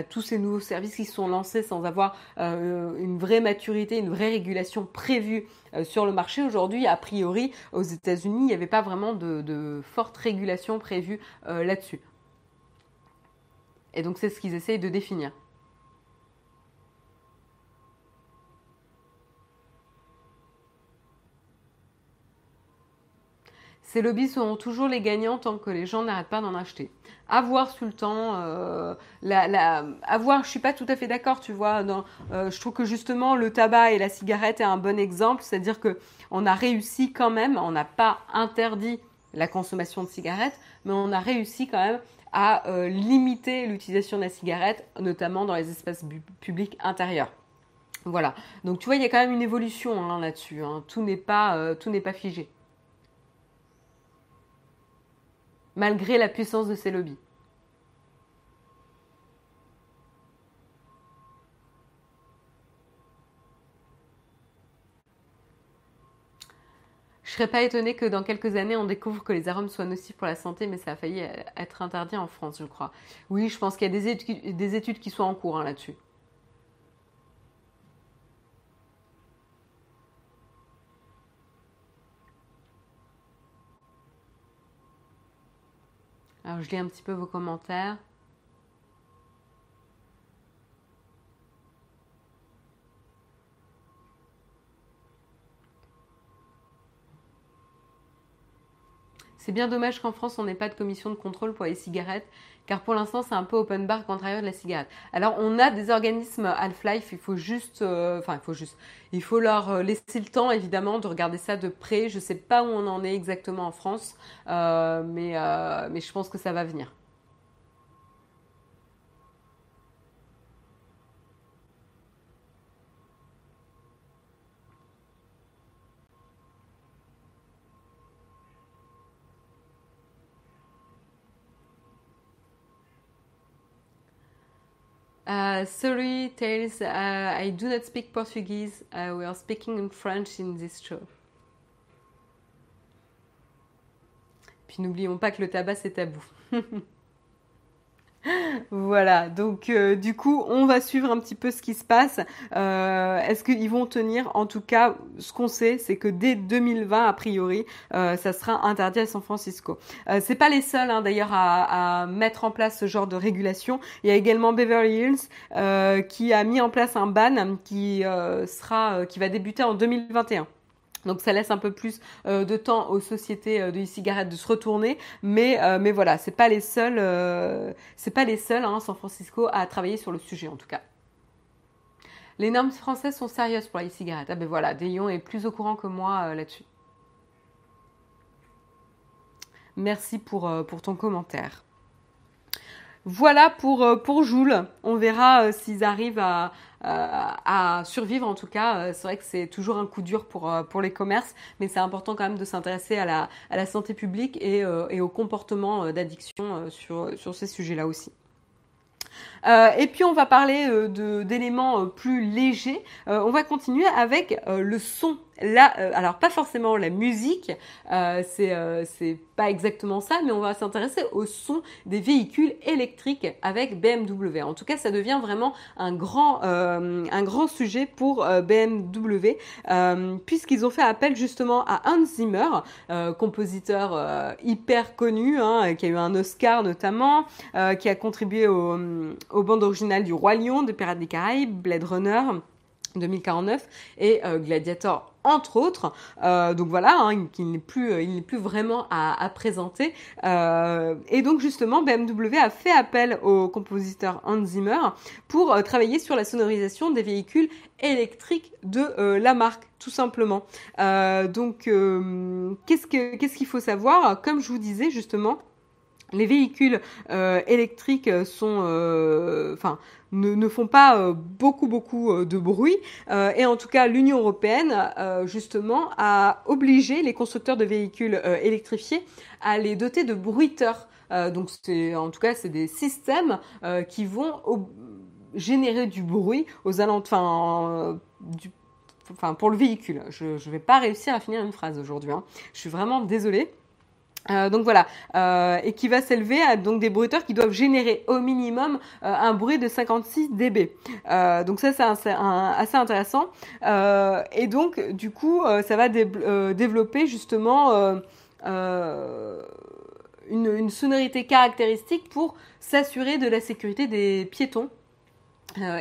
Tous ces nouveaux services qui sont lancés sans avoir euh, une vraie maturité, une vraie régulation prévue euh, sur le marché. Aujourd'hui, a priori, aux États-Unis, il n'y avait pas vraiment de, forte régulation prévue euh, là-dessus. Et donc c'est ce qu'ils essayent de définir. Ces lobbies seront toujours les gagnants tant que les gens n'arrêtent pas d'en acheter. Avoir sous le temps, euh, avoir, je suis pas tout à fait d'accord, tu vois. Euh, je trouve que justement le tabac et la cigarette est un bon exemple, c'est-à-dire que on a réussi quand même, on n'a pas interdit la consommation de cigarettes, mais on a réussi quand même à euh, limiter l'utilisation de la cigarette, notamment dans les espaces publics intérieurs. Voilà. Donc tu vois, il y a quand même une évolution hein, là-dessus. Hein. Tout n'est pas, tout n'est pas figé. Malgré la puissance de ces lobbies. Je serais pas étonnée que dans quelques années, on découvre que les arômes soient nocifs pour la santé, mais ça a failli être interdit en France, je crois. Oui, je pense qu'il y a des études, qui sont en cours hein, là-dessus. Alors je lis un petit peu vos commentaires. C'est bien dommage qu'en France, on n'ait pas de commission de contrôle pour les cigarettes car pour l'instant c'est un peu open bar contraire de la cigarette. Alors on a des organismes Half-Life, il faut juste, euh, enfin il faut juste, il faut leur euh, laisser le temps évidemment de regarder ça de près. Je ne sais pas où on en est exactement en France, mais, mais je pense que ça va venir. Uh, sorry, Tails, uh, I do not speak Portuguese. Uh, we are speaking in French in this show. Puis n'oublions pas que le tabac c'est tabou. Voilà, donc euh, du coup, on va suivre un petit peu ce qui se passe. Euh, est-ce qu'ils vont tenir? En tout cas, ce qu'on sait, c'est que dès 2020, a priori, euh, ça sera interdit à San Francisco. c'est pas les seuls, hein, d'ailleurs, à, à, mettre en place ce genre de régulation. Il y a également Beverly Hills qui a mis en place un ban qui sera, qui va débuter en 2021. Donc ça laisse un peu plus euh, de temps aux sociétés euh, de e-cigarettes de se retourner, mais euh, mais voilà, c'est pas les seuls, c'est pas les seuls, hein, San Francisco à travailler sur le sujet en tout cas. Les normes françaises sont sérieuses pour les e-cigarettes. Ah ben voilà, Dayon est plus au courant que moi là-dessus. Merci pour ton commentaire. Voilà pour, pour Joule. On verra s'ils arrivent à, euh, à survivre en tout cas. Euh, c'est vrai que c'est toujours un coup dur pour, euh, les commerces, mais c'est important quand même de s'intéresser à la, santé publique et, et au comportement d'addiction sur ces sujets-là aussi. Euh, et puis on va parler euh, d'éléments euh, plus légers. on va continuer avec le son. Là, alors pas forcément la musique, c'est pas exactement ça, mais on va s'intéresser au son des véhicules électriques avec BMW. En tout cas, ça devient vraiment un grand, un grand sujet pour BMW, puisqu'ils ont fait appel justement à Hans Zimmer, compositeur hyper connu, hein, qui a eu un Oscar notamment, qui a contribué au, aux bandes originales du Roi Lion, de Pirates des Caraïbes, Blade Runner 2049 et euh, Gladiator entre autres. Euh, donc voilà, hein, il n'est plus, euh, il n'est plus vraiment à, présenter. et donc justement, BMW a fait appel au compositeur Hans Zimmer pour travailler sur la sonorisation des véhicules électriques de la marque, tout simplement. donc qu'est-ce que qu'est-ce qu'il faut savoir? Comme je vous disais justement les véhicules euh, électriques euh, enfin, ne, font pas euh, beaucoup beaucoup de bruit. et en tout cas, l'Union européenne justement a obligé les constructeurs de véhicules électrifiés à les doter de bruiteurs. donc, c'est, en tout cas, c'est des systèmes qui vont générer du bruit aux alentours, pour le véhicule. Je ne vais pas réussir à finir une phrase aujourd'hui. Hein. Je suis vraiment désolée. Euh, donc voilà, euh, et qui va s'élever à donc des bruiteurs qui doivent générer au minimum euh, un bruit de 56 dB. donc ça c'est assez intéressant. et donc du coup ça va développer justement une, une, sonorité caractéristique pour s'assurer de la sécurité des piétons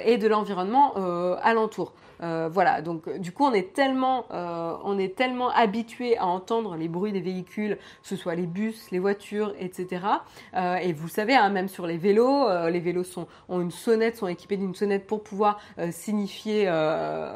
et de l'environnement alentour. Euh, voilà, donc du coup on est tellement, euh, on est tellement habitué à entendre les bruits des véhicules, que ce soit les bus, les voitures, etc. Euh, et vous savez, hein, même sur les vélos, les vélos ont une sonnette, sont équipés d'une sonnette pour pouvoir signifier,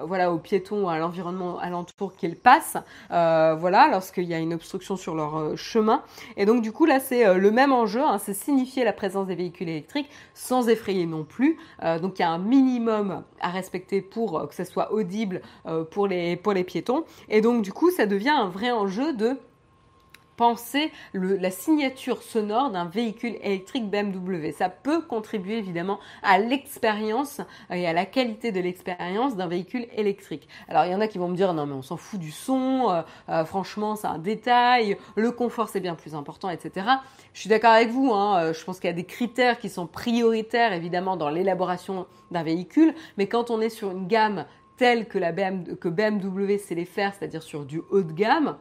voilà, aux piétons ou à l'environnement alentour qu'ils passent, voilà, lorsqu'il y a une obstruction sur leur chemin. Et donc du coup là c'est le même enjeu, hein, c'est signifier la présence des véhicules électriques sans effrayer non plus. donc il y a un minimum à respecter pour que ça soit audible euh, pour, les, pour piétons. Et donc du coup, ça devient un vrai enjeu de penser la signature sonore d'un véhicule électrique BMW. Ça peut contribuer évidemment à l'expérience et à la qualité de l'expérience d'un véhicule électrique. Alors il y en a qui vont me dire non mais on s'en fout du son, euh, euh, franchement c'est un détail, le confort c'est bien plus important, etc. Je suis d'accord avec vous, hein, je pense qu'il y a des critères qui sont prioritaires évidemment dans l'élaboration d'un véhicule, mais quand on est sur une gamme telle que, la que BMW sait les faire, c'est-à-dire sur du haut de gamme,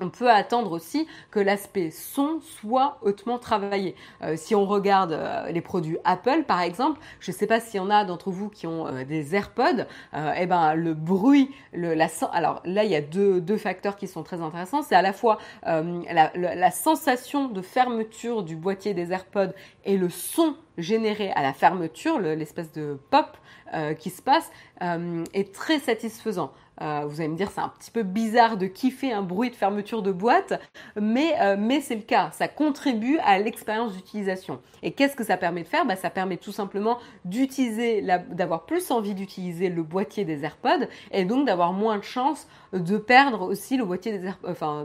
on peut attendre aussi que l'aspect son soit hautement travaillé. Euh, si on regarde euh, les produits Apple, par exemple, je ne sais pas s'il y en a d'entre vous qui ont euh, des AirPods, eh ben le bruit, la, alors là il y a deux, facteurs qui sont très intéressants. C'est à la fois la, la, sensation de fermeture du boîtier des AirPods et le son généré à la fermeture, l'espèce de pop qui se passe, est très satisfaisant. Euh, vous allez me dire, c'est un petit peu bizarre de kiffer un bruit de fermeture de boîte, mais, euh, c'est le cas. Ça contribue à l'expérience d'utilisation. Et qu'est-ce que ça permet de faire? Bah, Ça permet tout simplement d'utiliser, d'avoir plus envie d'utiliser le boîtier des AirPods et donc d'avoir moins de chances de perdre aussi le boîtier des,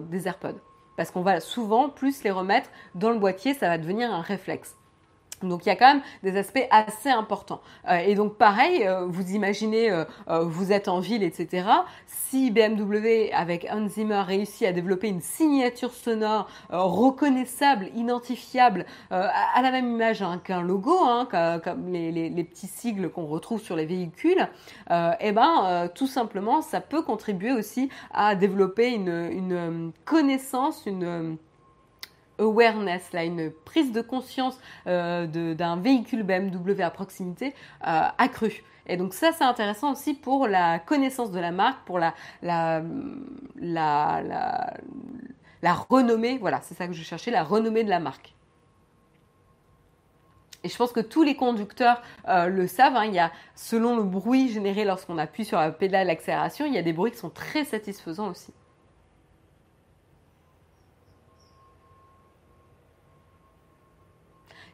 des AirPods. Parce qu'on va souvent plus les remettre dans le boîtier, ça va devenir un réflexe. Donc il y a quand même des aspects assez importants. Euh, et donc pareil, euh, vous imaginez, euh, vous êtes en ville, etc. Si BMW avec Hans réussit à développer une signature sonore reconnaissable, identifiable, à, la même image hein, qu'un logo, hein, comme les, petits sigles qu'on retrouve sur les véhicules, eh ben tout simplement, ça peut contribuer aussi à développer une connaissance, une awareness, là, une prise de conscience euh, d'un véhicule BMW à proximité euh, accrue. Et donc ça, c'est intéressant aussi pour la connaissance de la marque, pour la, la, la, la, renommée, voilà, c'est ça que je cherchais, la renommée de la marque. Et je pense que tous les conducteurs euh, le savent. Hein, il y a, selon le bruit généré lorsqu'on appuie sur la pédale d'accélération, il y a des bruits qui sont très satisfaisants aussi.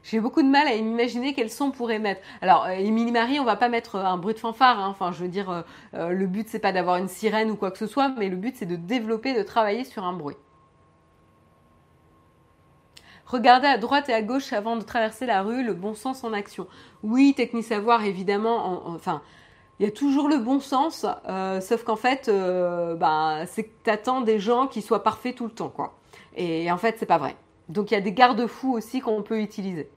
J'ai beaucoup de mal à imaginer quel son on pourrait mettre. Alors, euh, Émilie Marie, on va pas mettre euh, un bruit de fanfare. Hein. Enfin, je veux dire, euh, le but c'est pas d'avoir une sirène ou quoi que ce soit, mais le but c'est de développer, de travailler sur un bruit. Regardez à droite et à gauche avant de traverser la rue, le bon sens en action. Oui, technique savoir, évidemment, enfin, il y a toujours le bon sens, sauf qu'en fait, bah, c'est que tu attends des gens qui soient parfaits tout le temps, quoi. Et en fait, c'est pas vrai. Donc il y a des garde-fous aussi qu'on peut utiliser.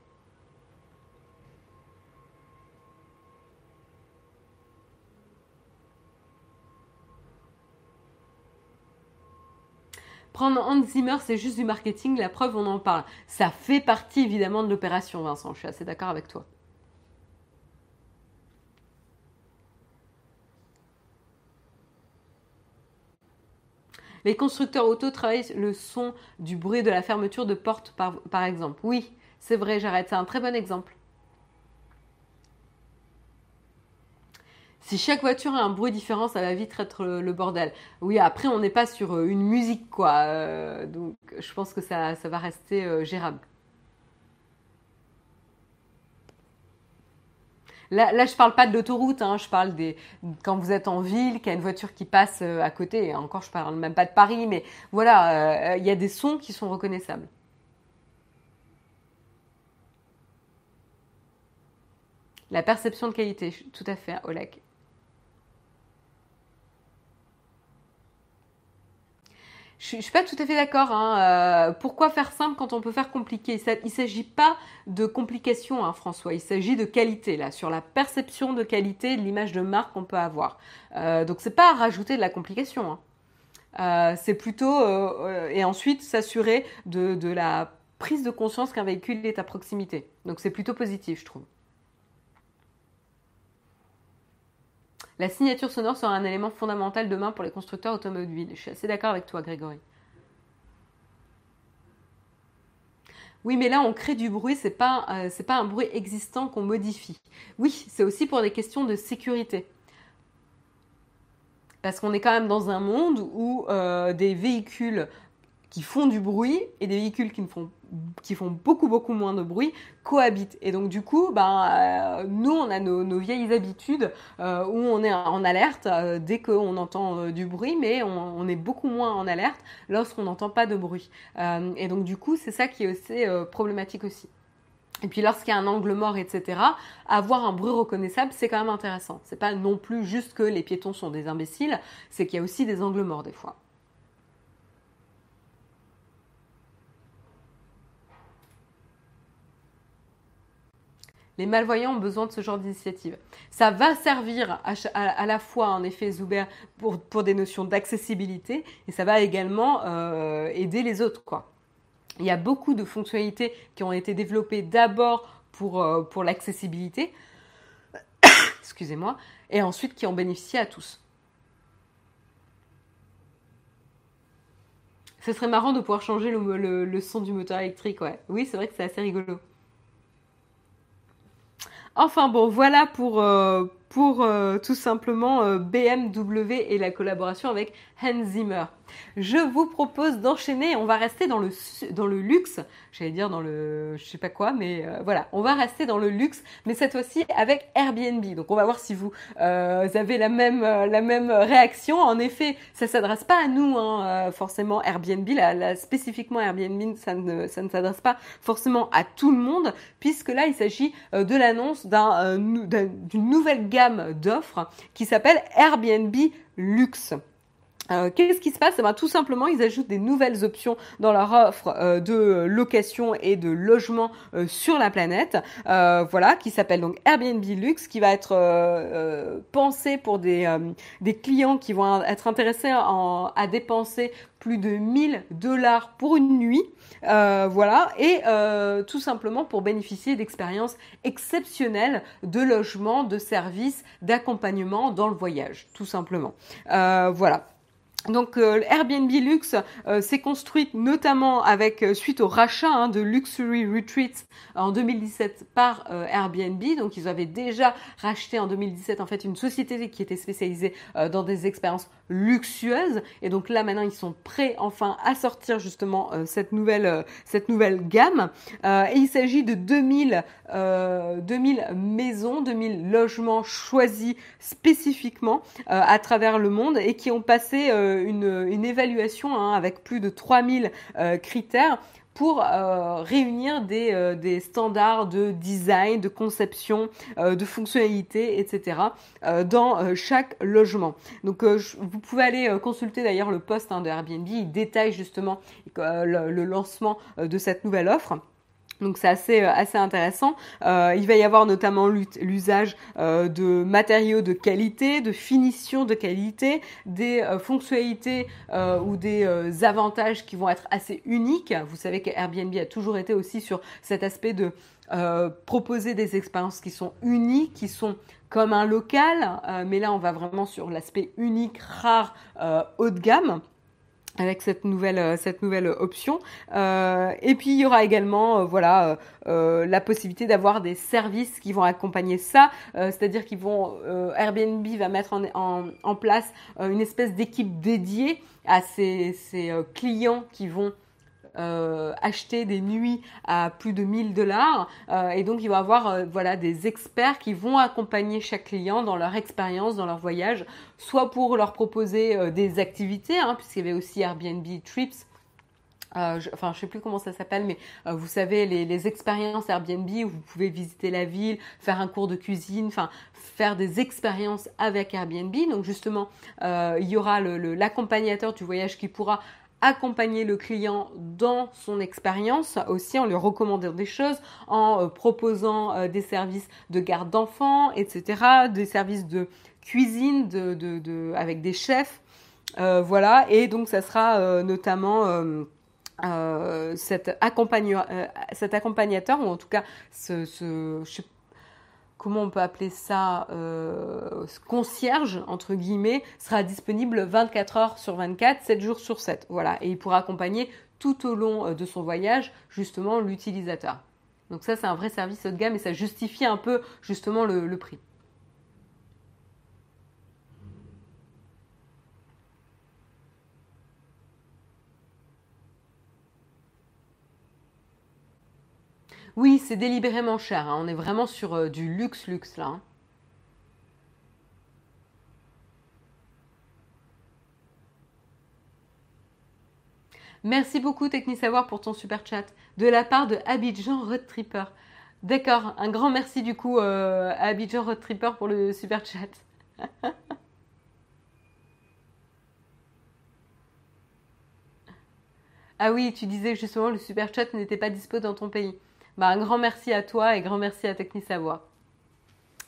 Prendre Hans c'est juste du marketing, la preuve, on en parle. Ça fait partie évidemment de l'opération, Vincent, je suis assez d'accord avec toi. Les constructeurs auto travaillent le son du bruit de la fermeture de porte, par, exemple. Oui, c'est vrai, j'arrête. C'est un très bon exemple. Si chaque voiture a un bruit différent, ça va vite être le, bordel. Oui, après, on n'est pas sur euh, une musique, quoi. Euh, donc, je pense que ça, va rester euh, gérable. Là, là je parle pas de l'autoroute, hein, je parle des quand vous êtes en ville, qu'il y a une voiture qui passe euh, à côté. Encore, je parle même pas de Paris, mais voilà, euh, il y a des sons qui sont reconnaissables. La perception de qualité, tout à fait, Oleg. Je, ne suis pas tout à fait d'accord. Hein. Euh, pourquoi faire simple quand on peut faire compliqué? Il ne s'agit pas de complication, hein, François. Il s'agit de qualité, là, sur la perception de qualité de l'image de marque qu'on peut avoir. Euh, donc, c'est pas rajouter de la complication. Hein. Euh, c'est plutôt euh, et ensuite s'assurer de la prise de conscience qu'un véhicule est à proximité. Donc, c'est plutôt positif, je trouve. La signature sonore sera un élément fondamental demain pour les constructeurs automobiles. Je suis assez d'accord avec toi, Grégory. Oui, mais là, on crée du bruit, c'est pas, euh, pas un bruit existant qu'on modifie. Oui, c'est aussi pour des questions de sécurité. Parce qu'on est quand même dans un monde où euh, des véhicules qui font du bruit et des véhicules qui, font, qui font beaucoup beaucoup moins de bruit cohabitent. Et donc du coup, ben, euh, nous, on a nos, vieilles habitudes euh, où on est en alerte euh, dès qu'on entend du bruit, mais on, est beaucoup moins en alerte lorsqu'on n'entend pas de bruit. et donc du coup, c'est ça qui est assez problématique aussi. Et puis lorsqu'il y a un angle mort, etc., avoir un bruit reconnaissable, c'est quand même intéressant. C'est pas non plus juste que les piétons sont des imbéciles, c'est qu'il y a aussi des angles morts des fois. Les malvoyants ont besoin de ce genre d'initiative. Ça va servir à, la fois, en effet, Zuber, pour, des notions d'accessibilité, et ça va également euh, aider les autres. Il y a beaucoup de fonctionnalités qui ont été développées d'abord pour, euh, l'accessibilité, excusez-moi, et ensuite qui ont bénéficié à tous. Ce serait marrant de pouvoir changer le, son du moteur électrique. Oui, c'est vrai que c'est assez rigolo. Enfin bon, voilà pour, euh, pour euh, tout simplement euh, BMW et la collaboration avec Hans Zimmer. Je vous propose d'enchaîner, on va rester dans le, dans le luxe, j'allais dire dans le je sais pas quoi, mais euh, voilà, on va rester dans le luxe, mais cette fois-ci avec Airbnb. Donc on va voir si vous, avez la même, la même réaction. En effet, ça s'adresse pas à nous, hein, forcément Airbnb, spécifiquement Airbnb, ne, ça ne s'adresse pas forcément à tout le monde, puisque là il s'agit de l'annonce d'une nouvelle gamme d'offres qui s'appelle Airbnb Luxe. Euh, qu'est-ce qui se passe? Eh ben, Tout simplement, ils ajoutent des nouvelles options dans leur offre euh, de location et de logement euh, sur la planète, voilà, qui s'appelle donc Airbnb Luxe, qui va être pensé pour des, des clients qui vont être intéressés à dépenser plus de 1000 dollars pour une nuit, voilà, et tout simplement pour bénéficier d'expériences exceptionnelles de logement, de services, d'accompagnement dans le voyage, tout simplement. voilà. Donc euh, Airbnb Luxe euh, s'est construite notamment avec euh, suite au rachat hein, de Luxury Retreats en 2017 par Airbnb. Donc ils avaient déjà racheté en 2017 en fait une société qui était spécialisée dans des expériences luxueuses et donc là maintenant ils sont prêts enfin à sortir justement cette nouvelle cette nouvelle gamme. Et il s'agit de 2000 2000 maisons, 2000 logements choisis spécifiquement à travers le monde et qui ont passé une, évaluation hein, avec plus de 3000 euh, critères pour euh, réunir des, euh, des, standards de design, de conception, de fonctionnalité, etc. dans chaque logement. Donc vous pouvez aller consulter d'ailleurs le post hein, de Airbnb, il détaille justement le lancement de cette nouvelle offre. Donc c'est assez, euh, intéressant. Euh, il va y avoir notamment l'usage euh, de matériaux de qualité, de finition de qualité, des fonctionnalités ou des avantages qui vont être assez uniques. Vous savez que Airbnb a toujours été aussi sur cet aspect de proposer des expériences qui sont uniques, qui sont comme un local, mais là on va vraiment sur l'aspect unique, rare, haut de gamme avec cette nouvelle euh, cette nouvelle option. Euh, et puis il y aura également euh, voilà la possibilité d'avoir des services qui vont accompagner ça. C'est-à-dire qu'ils vont Airbnb va mettre en, en, place une espèce d'équipe dédiée à ces, ces clients qui vont acheter des nuits à plus de 1000 dollars euh, et donc il va avoir euh, voilà des experts qui vont accompagner chaque client dans leur expérience, dans leur voyage, soit pour leur proposer des activités, hein, puisqu'il y avait aussi Airbnb Trips. je, enfin, je sais plus comment ça s'appelle, mais vous savez les, expériences Airbnb où vous pouvez visiter la ville, faire un cours de cuisine, enfin faire des expériences avec Airbnb. Donc justement, il y aura l'accompagnateur du voyage qui pourra accompagner le client dans son expérience aussi en lui recommandant des choses, en euh, proposant euh, des services de garde d'enfants, etc., des services de cuisine de, avec des chefs. Euh, voilà, et donc ça sera notamment cet, cet, accompagnateur, ou en tout cas ce, ce comment on peut appeler ça, euh, concierge, entre guillemets, sera disponible 24 heures sur 24, 7 jours sur 7. Voilà, et il pourra accompagner tout au long euh, de son voyage, justement, l'utilisateur. Donc ça, c'est un vrai service haut de gamme et ça justifie un peu, justement, le prix. Oui, c'est délibérément cher. Hein. On est vraiment sur euh, du luxe luxe là. Hein. Merci beaucoup Technisavoir pour ton super chat de la part de Abidjan Road Tripper. D'accord, un grand merci du coup euh, à Abidjan Road Tripper pour le super chat. ah oui, tu disais justement le super chat n'était pas dispo dans ton pays. Bah, un grand merci à toi et grand merci à Technisavoir.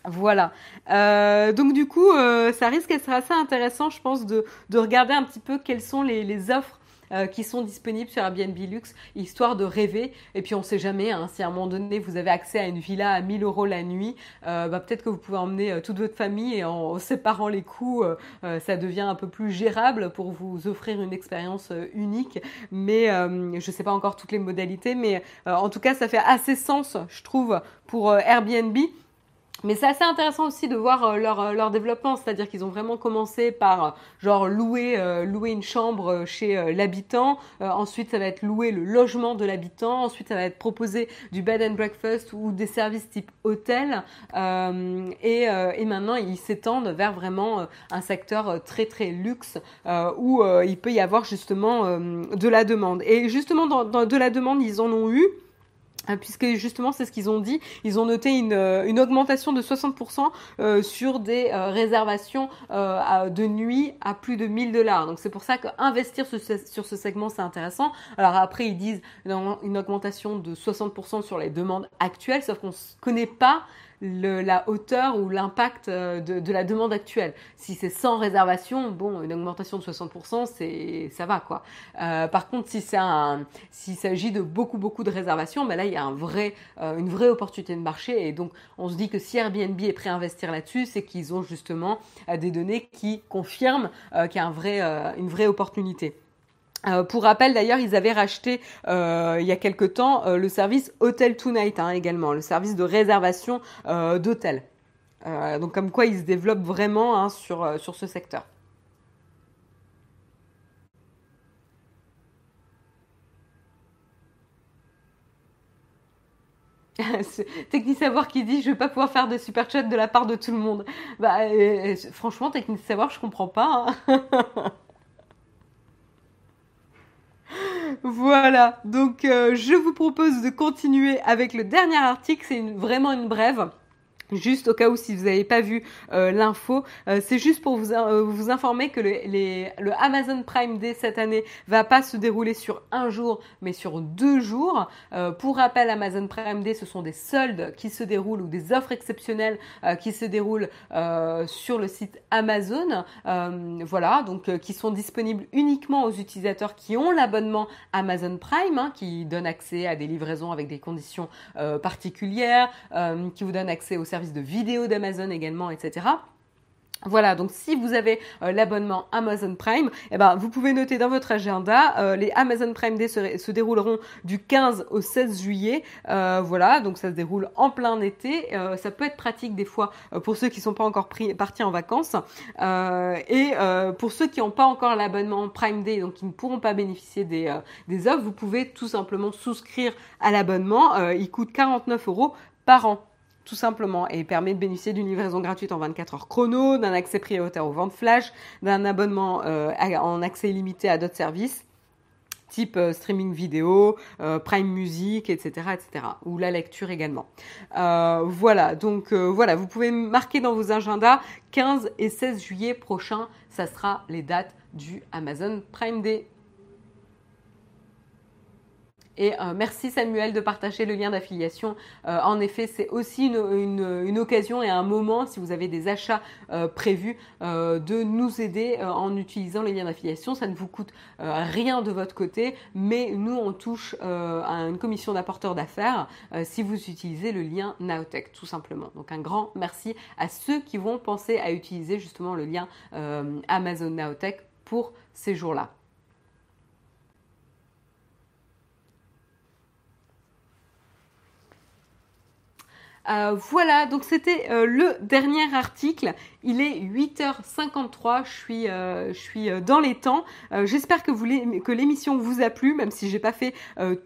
Voilà. Euh, donc du coup, euh, ça risque d'être assez intéressant, je pense, de, regarder un petit peu quelles sont les, offres euh, qui sont disponibles sur Airbnb Luxe, histoire de rêver. Et puis on ne sait jamais, hein, si à un moment donné vous avez accès à une villa à 1000 euros la nuit, bah, peut-être que vous pouvez emmener toute votre famille et en, séparant les coûts, ça devient un peu plus gérable pour vous offrir une expérience unique. Mais je ne sais pas encore toutes les modalités, mais en tout cas ça fait assez sens, je trouve, pour Airbnb. Mais c'est assez intéressant aussi de voir euh, leur, euh, leur développement, c'est-à-dire qu'ils ont vraiment commencé par euh, genre louer, louer une chambre chez l'habitant, ensuite ça va être louer le logement de l'habitant, ensuite ça va être proposer du bed and breakfast ou des services type hôtel, et, et, maintenant ils s'étendent vers vraiment un secteur très très luxe où il peut y avoir justement de la demande. Et justement dans, dans de la demande ils en ont eu. Ah, puisque justement c'est ce qu'ils ont dit, ils ont noté une, euh, une augmentation de 60% euh, sur des euh, réservations de nuit à plus de 1000 dollars. Donc c'est pour ça qu'investir sur ce, sur ce segment c'est intéressant. Alors après ils disent une augmentation de 60% sur les demandes actuelles, sauf qu'on ne connaît pas la hauteur ou l'impact euh, de, la demande actuelle. Si c'est sans réservation, bon, une augmentation de 60%, c'est ça va quoi. Euh, par contre, si c'est s'il s'agit de beaucoup beaucoup de réservations, ben là il y a un vrai, euh, une vraie opportunité de marché et donc on se dit que si Airbnb est prêt à investir là-dessus, c'est qu'ils ont justement des données qui confirment qu'il y a un vrai, une vraie opportunité. Euh, pour rappel, d'ailleurs, ils avaient racheté euh, il y a quelque temps euh, le service Hotel Tonight hein, également, le service de réservation d'hôtels. donc comme quoi ils se développent vraiment hein, sur, sur ce secteur. Technique Savoir qui dit je vais pas pouvoir faire de super chat de la part de tout le monde. Bah franchement Technique Savoir je comprends pas. Hein. Voilà, donc euh, je vous propose de continuer avec le dernier article, c'est vraiment une brève. Juste au cas où si vous n'avez pas vu euh, l'info, euh, c'est juste pour vous, euh, informer que le, Amazon Prime Day cette année va pas se dérouler sur un jour, mais sur deux jours. pour rappel, Amazon Prime Day, ce sont des soldes qui se déroulent ou des offres exceptionnelles qui se déroulent sur le site Amazon. voilà, donc qui sont disponibles uniquement aux utilisateurs qui ont l'abonnement Amazon Prime, hein, qui donne accès à des livraisons avec des conditions particulières, qui vous donne accès aux services de vidéo d'Amazon également, etc. Voilà, donc si vous avez euh, l'abonnement Amazon Prime, eh ben, vous pouvez noter dans votre agenda, euh, les Amazon Prime Day se, dérouleront du 15 au 16 juillet. Euh, voilà, donc ça se déroule en plein été. ça peut être pratique des fois pour ceux qui ne sont pas encore pris, partis en vacances. et pour ceux qui n'ont pas encore l'abonnement Prime Day, donc qui ne pourront pas bénéficier des, des offres, vous pouvez tout simplement souscrire à l'abonnement. il coûte 49 euros par an tout simplement, et permet de bénéficier d'une livraison gratuite en 24 heures chrono, d'un accès prioritaire aux ventes flash, d'un abonnement euh, en accès illimité à d'autres services type euh, streaming vidéo, euh, Prime Music, etc., etc., ou la lecture également. voilà, donc voilà, vous pouvez marquer dans vos agendas 15 et 16 juillet prochain, ça sera les dates du Amazon Prime Day. Et euh, merci Samuel de partager le lien d'affiliation. Euh, en effet, c'est aussi une, occasion et un moment, si vous avez des achats euh, prévus, de nous aider en utilisant les liens d'affiliation. Ça ne vous coûte rien de votre côté, mais nous, on touche à une commission d'apporteurs d'affaires si vous utilisez le lien Naotech, tout simplement. Donc un grand merci à ceux qui vont penser à utiliser justement le lien Amazon Naotech pour ces jours-là. Euh, voilà, donc c'était euh, le dernier article. Il est 8h53, je suis, euh, dans les temps. J'espère que, l'émission vous a plu, même si j'ai pas fait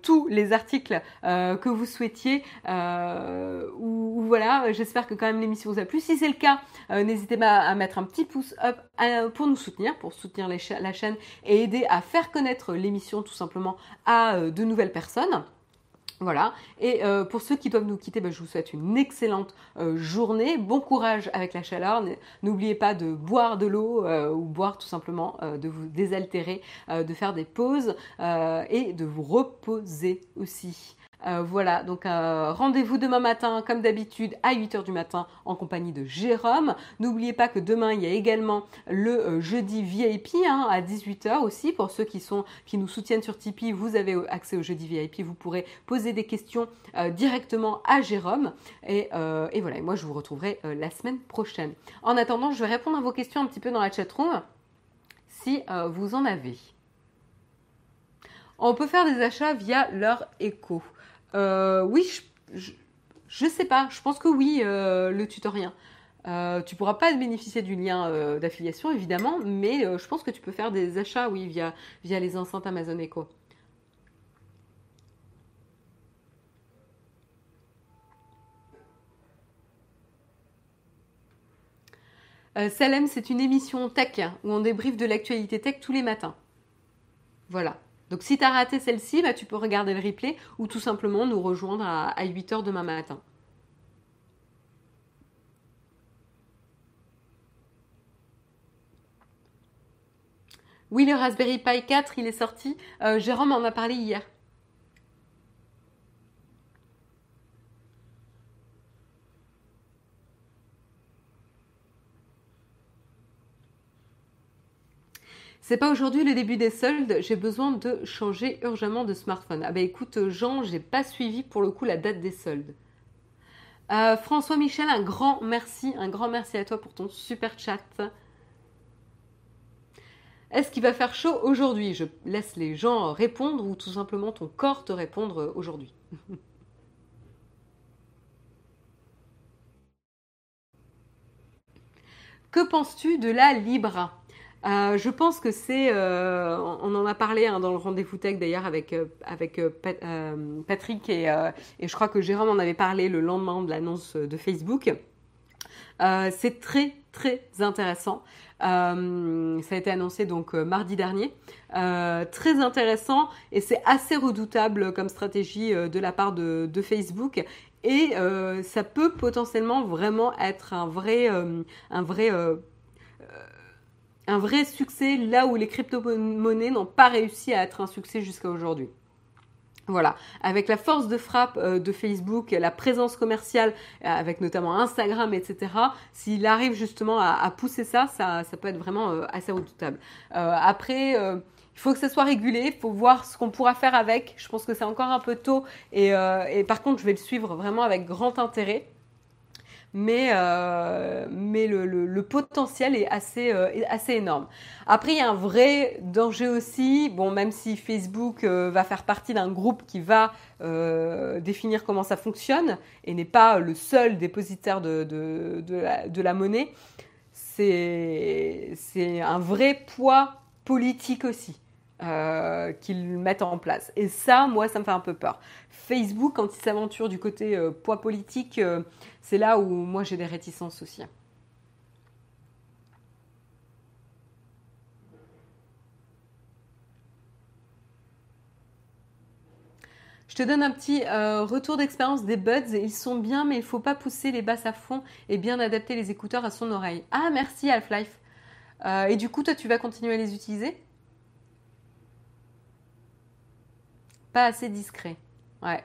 tous les articles que vous souhaitiez. ou, voilà, j'espère que quand même l'émission vous a plu. Si c'est le cas, n'hésitez pas à mettre un petit pouce up pour nous soutenir, pour soutenir la chaîne et aider à faire connaître l'émission tout simplement à de nouvelles personnes. Voilà. Et euh, pour ceux qui doivent nous quitter, ben, je vous souhaite une excellente euh, journée. Bon courage avec la chaleur. N'oubliez pas de boire de l'eau euh, ou boire tout simplement, de vous désaltérer, de faire des pauses et de vous reposer aussi. Euh, voilà, donc euh, rendez-vous demain matin, comme d'habitude, à 8h du matin, en compagnie de Jérôme. N'oubliez pas que demain, il y a également le euh, jeudi VIP hein, à 18h aussi. Pour ceux qui, sont, qui nous soutiennent sur Tipeee, vous avez accès au jeudi VIP. Vous pourrez poser des questions directement à Jérôme. Et, et, voilà, moi, je vous retrouverai la semaine prochaine. En attendant, je vais répondre à vos questions un petit peu dans la chatroom, si vous en avez. On peut faire des achats via leur écho. Euh, oui, je, ne sais pas. Je pense que oui, euh, le tutorien. Euh, tu pourras pas bénéficier du lien d'affiliation évidemment, mais je pense que tu peux faire des achats, oui, via, via les enceintes Amazon Echo. Salem, c'est une émission tech où on débriefe de l'actualité tech tous les matins. Voilà. Donc si tu as raté celle-ci, bah, tu peux regarder le replay ou tout simplement nous rejoindre à, 8h demain matin. Oui, le Raspberry Pi 4, il est sorti. Euh, Jérôme en a parlé hier. C'est pas aujourd'hui le début des soldes, j'ai besoin de changer urgemment de smartphone. Ah bah écoute Jean, j'ai pas suivi pour le coup la date des soldes. Euh, François Michel, un grand merci, un grand merci à toi pour ton super chat. Est-ce qu'il va faire chaud aujourd'hui? Je laisse les gens répondre ou tout simplement ton corps te répondre aujourd'hui. que penses-tu de la Libra? Euh, je pense que c'est, euh, on en a parlé hein, dans le rendez-vous tech d'ailleurs avec, euh, Patrick et, et, je crois que Jérôme en avait parlé le lendemain de l'annonce de Facebook. c'est très très intéressant. ça a été annoncé donc mardi dernier. très intéressant et c'est assez redoutable comme stratégie de la part de, de Facebook. Et ça peut potentiellement vraiment être un vrai, un vrai un vrai succès là où les crypto-monnaies n'ont pas réussi à être un succès jusqu'à aujourd'hui. Voilà, avec la force de frappe euh, de Facebook, la présence commerciale, euh, avec notamment Instagram, etc., s'il arrive justement à, pousser ça, ça, peut être vraiment euh, assez redoutable. après, il faut que ça soit régulé, il faut voir ce qu'on pourra faire avec. Je pense que c'est encore un peu tôt et par contre, je vais le suivre vraiment avec grand intérêt mais, euh, mais le, le, potentiel est assez, euh, assez énorme. Après, il y a un vrai danger aussi, bon, même si Facebook euh, va faire partie d'un groupe qui va définir comment ça fonctionne et n'est pas le seul dépositaire de, de, de, la, de la monnaie, c'est un vrai poids politique aussi. Euh, qu'ils mettent en place. Et ça, moi, ça me fait un peu peur. Facebook, quand il s'aventure du côté euh, poids politique, euh, c'est là où moi j'ai des réticences aussi. Je te donne un petit retour d'expérience des buds. Ils sont bien, mais il ne faut pas pousser les basses à fond et bien adapter les écouteurs à son oreille. Ah, merci Half-Life. et du coup, toi, tu vas continuer à les utiliser? Pas assez discret. Ouais.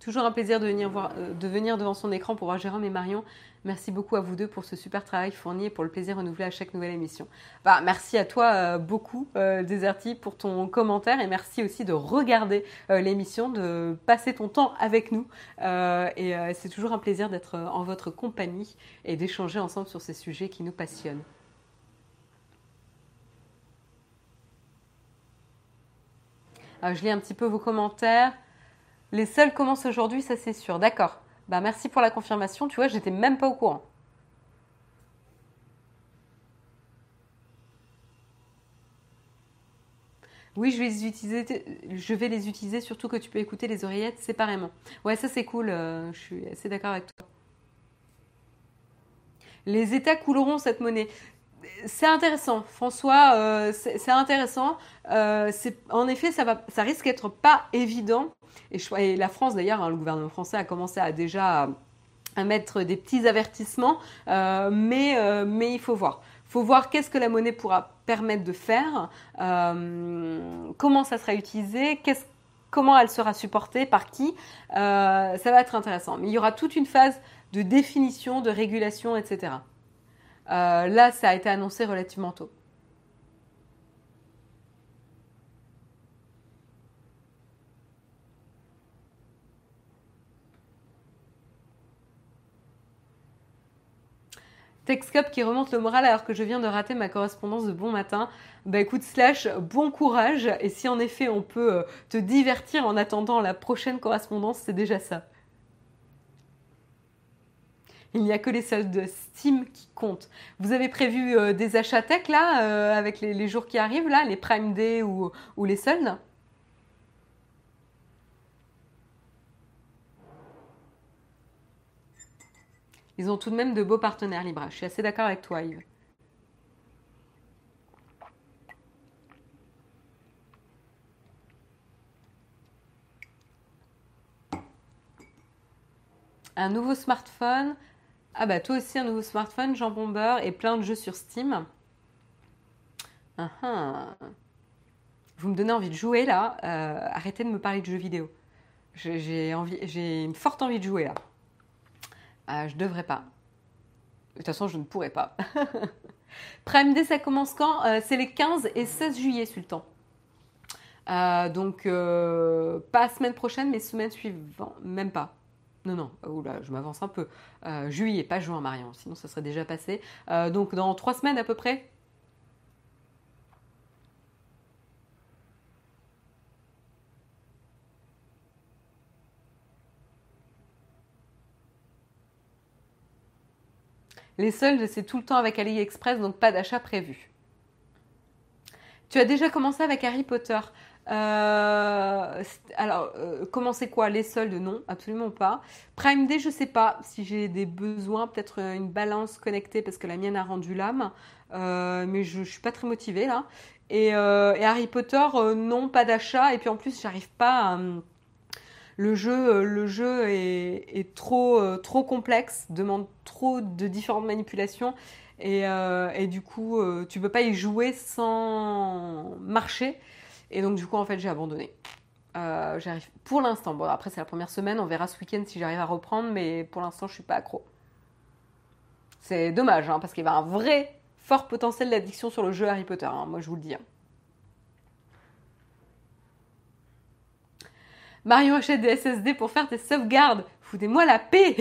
Toujours un plaisir de venir, voir, euh, de venir devant son écran pour voir Jérôme et Marion. Merci beaucoup à vous deux pour ce super travail fourni et pour le plaisir renouvelé à chaque nouvelle émission. Bah, merci à toi euh, beaucoup, euh, Deserti, pour ton commentaire et merci aussi de regarder l'émission, de passer ton temps avec nous. et c'est toujours un plaisir d'être en votre compagnie et d'échanger ensemble sur ces sujets qui nous passionnent. je lis un petit peu vos commentaires. Les seuls commencent aujourd'hui, ça c'est sûr. D'accord. Bah merci pour la confirmation. Tu vois, j'étais même pas au courant. Oui, je vais les utiliser. Je vais les utiliser, surtout que tu peux écouter les oreillettes séparément. Ouais, ça c'est cool. Euh, je suis assez d'accord avec toi. Les États couleront cette monnaie. C'est intéressant, François. Euh, c'est intéressant. Euh, en effet, ça, va, ça risque d'être pas évident et, la France, d'ailleurs, hein, le gouvernement français a commencé à déjà à, mettre des petits avertissements, euh, mais, euh, mais il faut voir faut voir qu'est-ce que la monnaie pourra permettre de faire, euh, comment ça sera utilisé, comment elle sera supportée, par qui. ça va être intéressant. Mais il y aura toute une phase de définition, de régulation, etc. là, ça a été annoncé relativement tôt. Texcop qui remonte le moral alors que je viens de rater ma correspondance de bon matin. Bah écoute, slash, bon courage. Et si en effet on peut euh, te divertir en attendant la prochaine correspondance, c'est déjà ça. Il n'y a que les soldes de Steam qui comptent. Vous avez prévu euh, des achats tech là, euh, avec les, jours qui arrivent là, les Prime Day ou, ou les soldes? Ils ont tout de même de beaux partenaires Libra. Je suis assez d'accord avec toi, Yves. Un nouveau smartphone. Ah bah toi aussi un nouveau smartphone, Jean Bomber et plein de jeux sur Steam. Ah ah. Vous me donnez envie de jouer là. Euh, arrêtez de me parler de jeux vidéo. J'ai une forte envie de jouer là. Ah, je devrais pas. De toute façon, je ne pourrais pas. Prime Day, ça commence quand euh, C'est les 15 et 16 juillet, Sultan. Euh, donc, euh, pas semaine prochaine, mais semaine suivante. Même pas. Non, non, oula, je m'avance un peu. juillet, pas juin, Marion, sinon ça serait déjà passé. donc, dans trois semaines à peu près, Les soldes, c'est tout le temps avec AliExpress, donc pas d'achat prévu. Tu as déjà commencé avec Harry Potter. Euh, alors, euh, commencer quoi? Les soldes Non, absolument pas. Prime Day, je sais pas si j'ai des besoins, peut-être une balance connectée parce que la mienne a rendu l'âme, euh, mais je, ne suis pas très motivée là. Et, Harry Potter, non, pas d'achat. Et puis en plus, j'arrive pas à le jeu, euh, le jeu est, trop, euh, trop complexe, demande trop de différentes manipulations. Et, euh, du coup, tu peux pas y jouer sans marcher. Et donc, du coup, en fait, j'ai abandonné. j'arrive pour l'instant. Bon, après, c'est la première semaine. On verra ce week-end si j'arrive à reprendre. Mais pour l'instant, je suis pas accro. C'est dommage, hein, parce qu'il y a un vrai fort potentiel d'addiction sur le jeu Harry Potter. Hein, moi, je vous le dis. Hein. Marion achète des SSD pour faire des sauvegardes. Foutez-moi la paix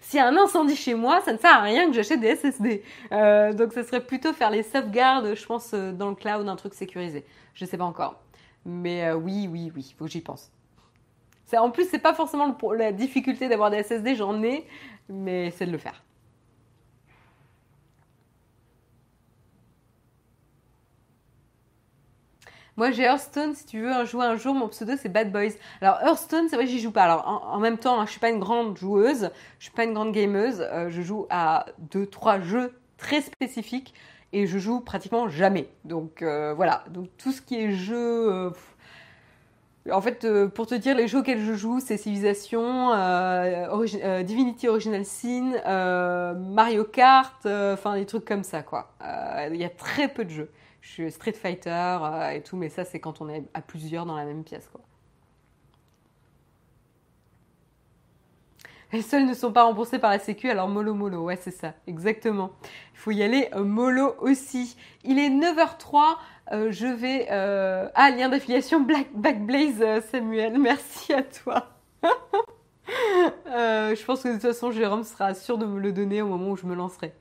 S'il y a un incendie chez moi, ça ne sert à rien que j'achète des SSD. Euh, donc ce serait plutôt faire les sauvegardes, je pense, euh, dans le cloud, un truc sécurisé. Je sais pas encore. Mais euh, oui, oui, oui, faut que j'y pense. En plus, c'est pas forcément la difficulté d'avoir des SSD, j'en ai, mais c'est de le faire. Moi, j'ai Hearthstone, si tu veux jouer un jour, mon pseudo c'est Bad Boys. Alors, Hearthstone, c'est vrai, j'y joue pas. Alors, en, même temps, je hein, je suis pas une grande joueuse, je suis pas une grande gameuse. Euh, je joue à deux, trois jeux très spécifiques et je joue pratiquement jamais. Donc, euh, voilà. Donc, tout ce qui est jeu. Euh, en fait, pour te dire, les jeux auxquels je joue, c'est Civilization, Divinity Original Sin, Mario Kart, enfin des trucs comme ça, quoi. Il y a très peu de jeux. Je suis Street Fighter euh, et tout, mais ça, c'est quand on est à plusieurs dans la même pièce. Les seuls ne sont pas remboursés par la Sécu, alors mollo mollo, ouais c'est ça, exactement. Il faut y aller euh, mollo aussi. Il est 9h03, euh, je vais... Ah, lien d'affiliation Black Backblaze, Samuel, merci à toi. je pense que de toute façon, Jérôme sera sûr de me le donner au moment où je me lancerai.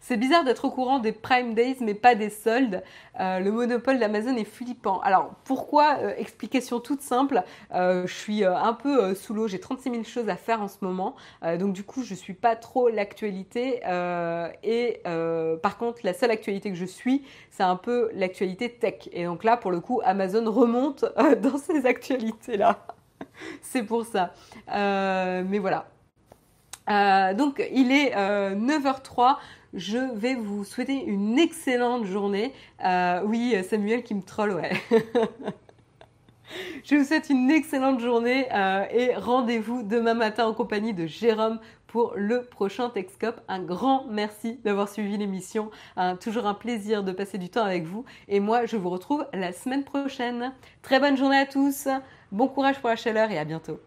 C'est bizarre d'être au courant des Prime Days mais pas des soldes. Euh, le monopole d'Amazon est flippant. Alors pourquoi euh, Explication toute simple. Euh, je suis un peu sous l'eau. J'ai 36 000 choses à faire en ce moment. donc du coup, je suis pas trop l'actualité. et par contre, la seule actualité que je suis, c'est un peu l'actualité tech. Et donc là, pour le coup, Amazon remonte dans ces actualités-là. c'est pour ça. mais voilà. donc il est 9h03. Je vais vous souhaiter une excellente journée. Euh, oui, Samuel qui me troll, ouais. Je vous souhaite une excellente journée euh, et rendez-vous demain matin en compagnie de Jérôme pour le prochain Texcop. Un grand merci d'avoir suivi l'émission. toujours un plaisir de passer du temps avec vous. Et moi, je vous retrouve la semaine prochaine. Très bonne journée à tous. Bon courage pour la chaleur et à bientôt.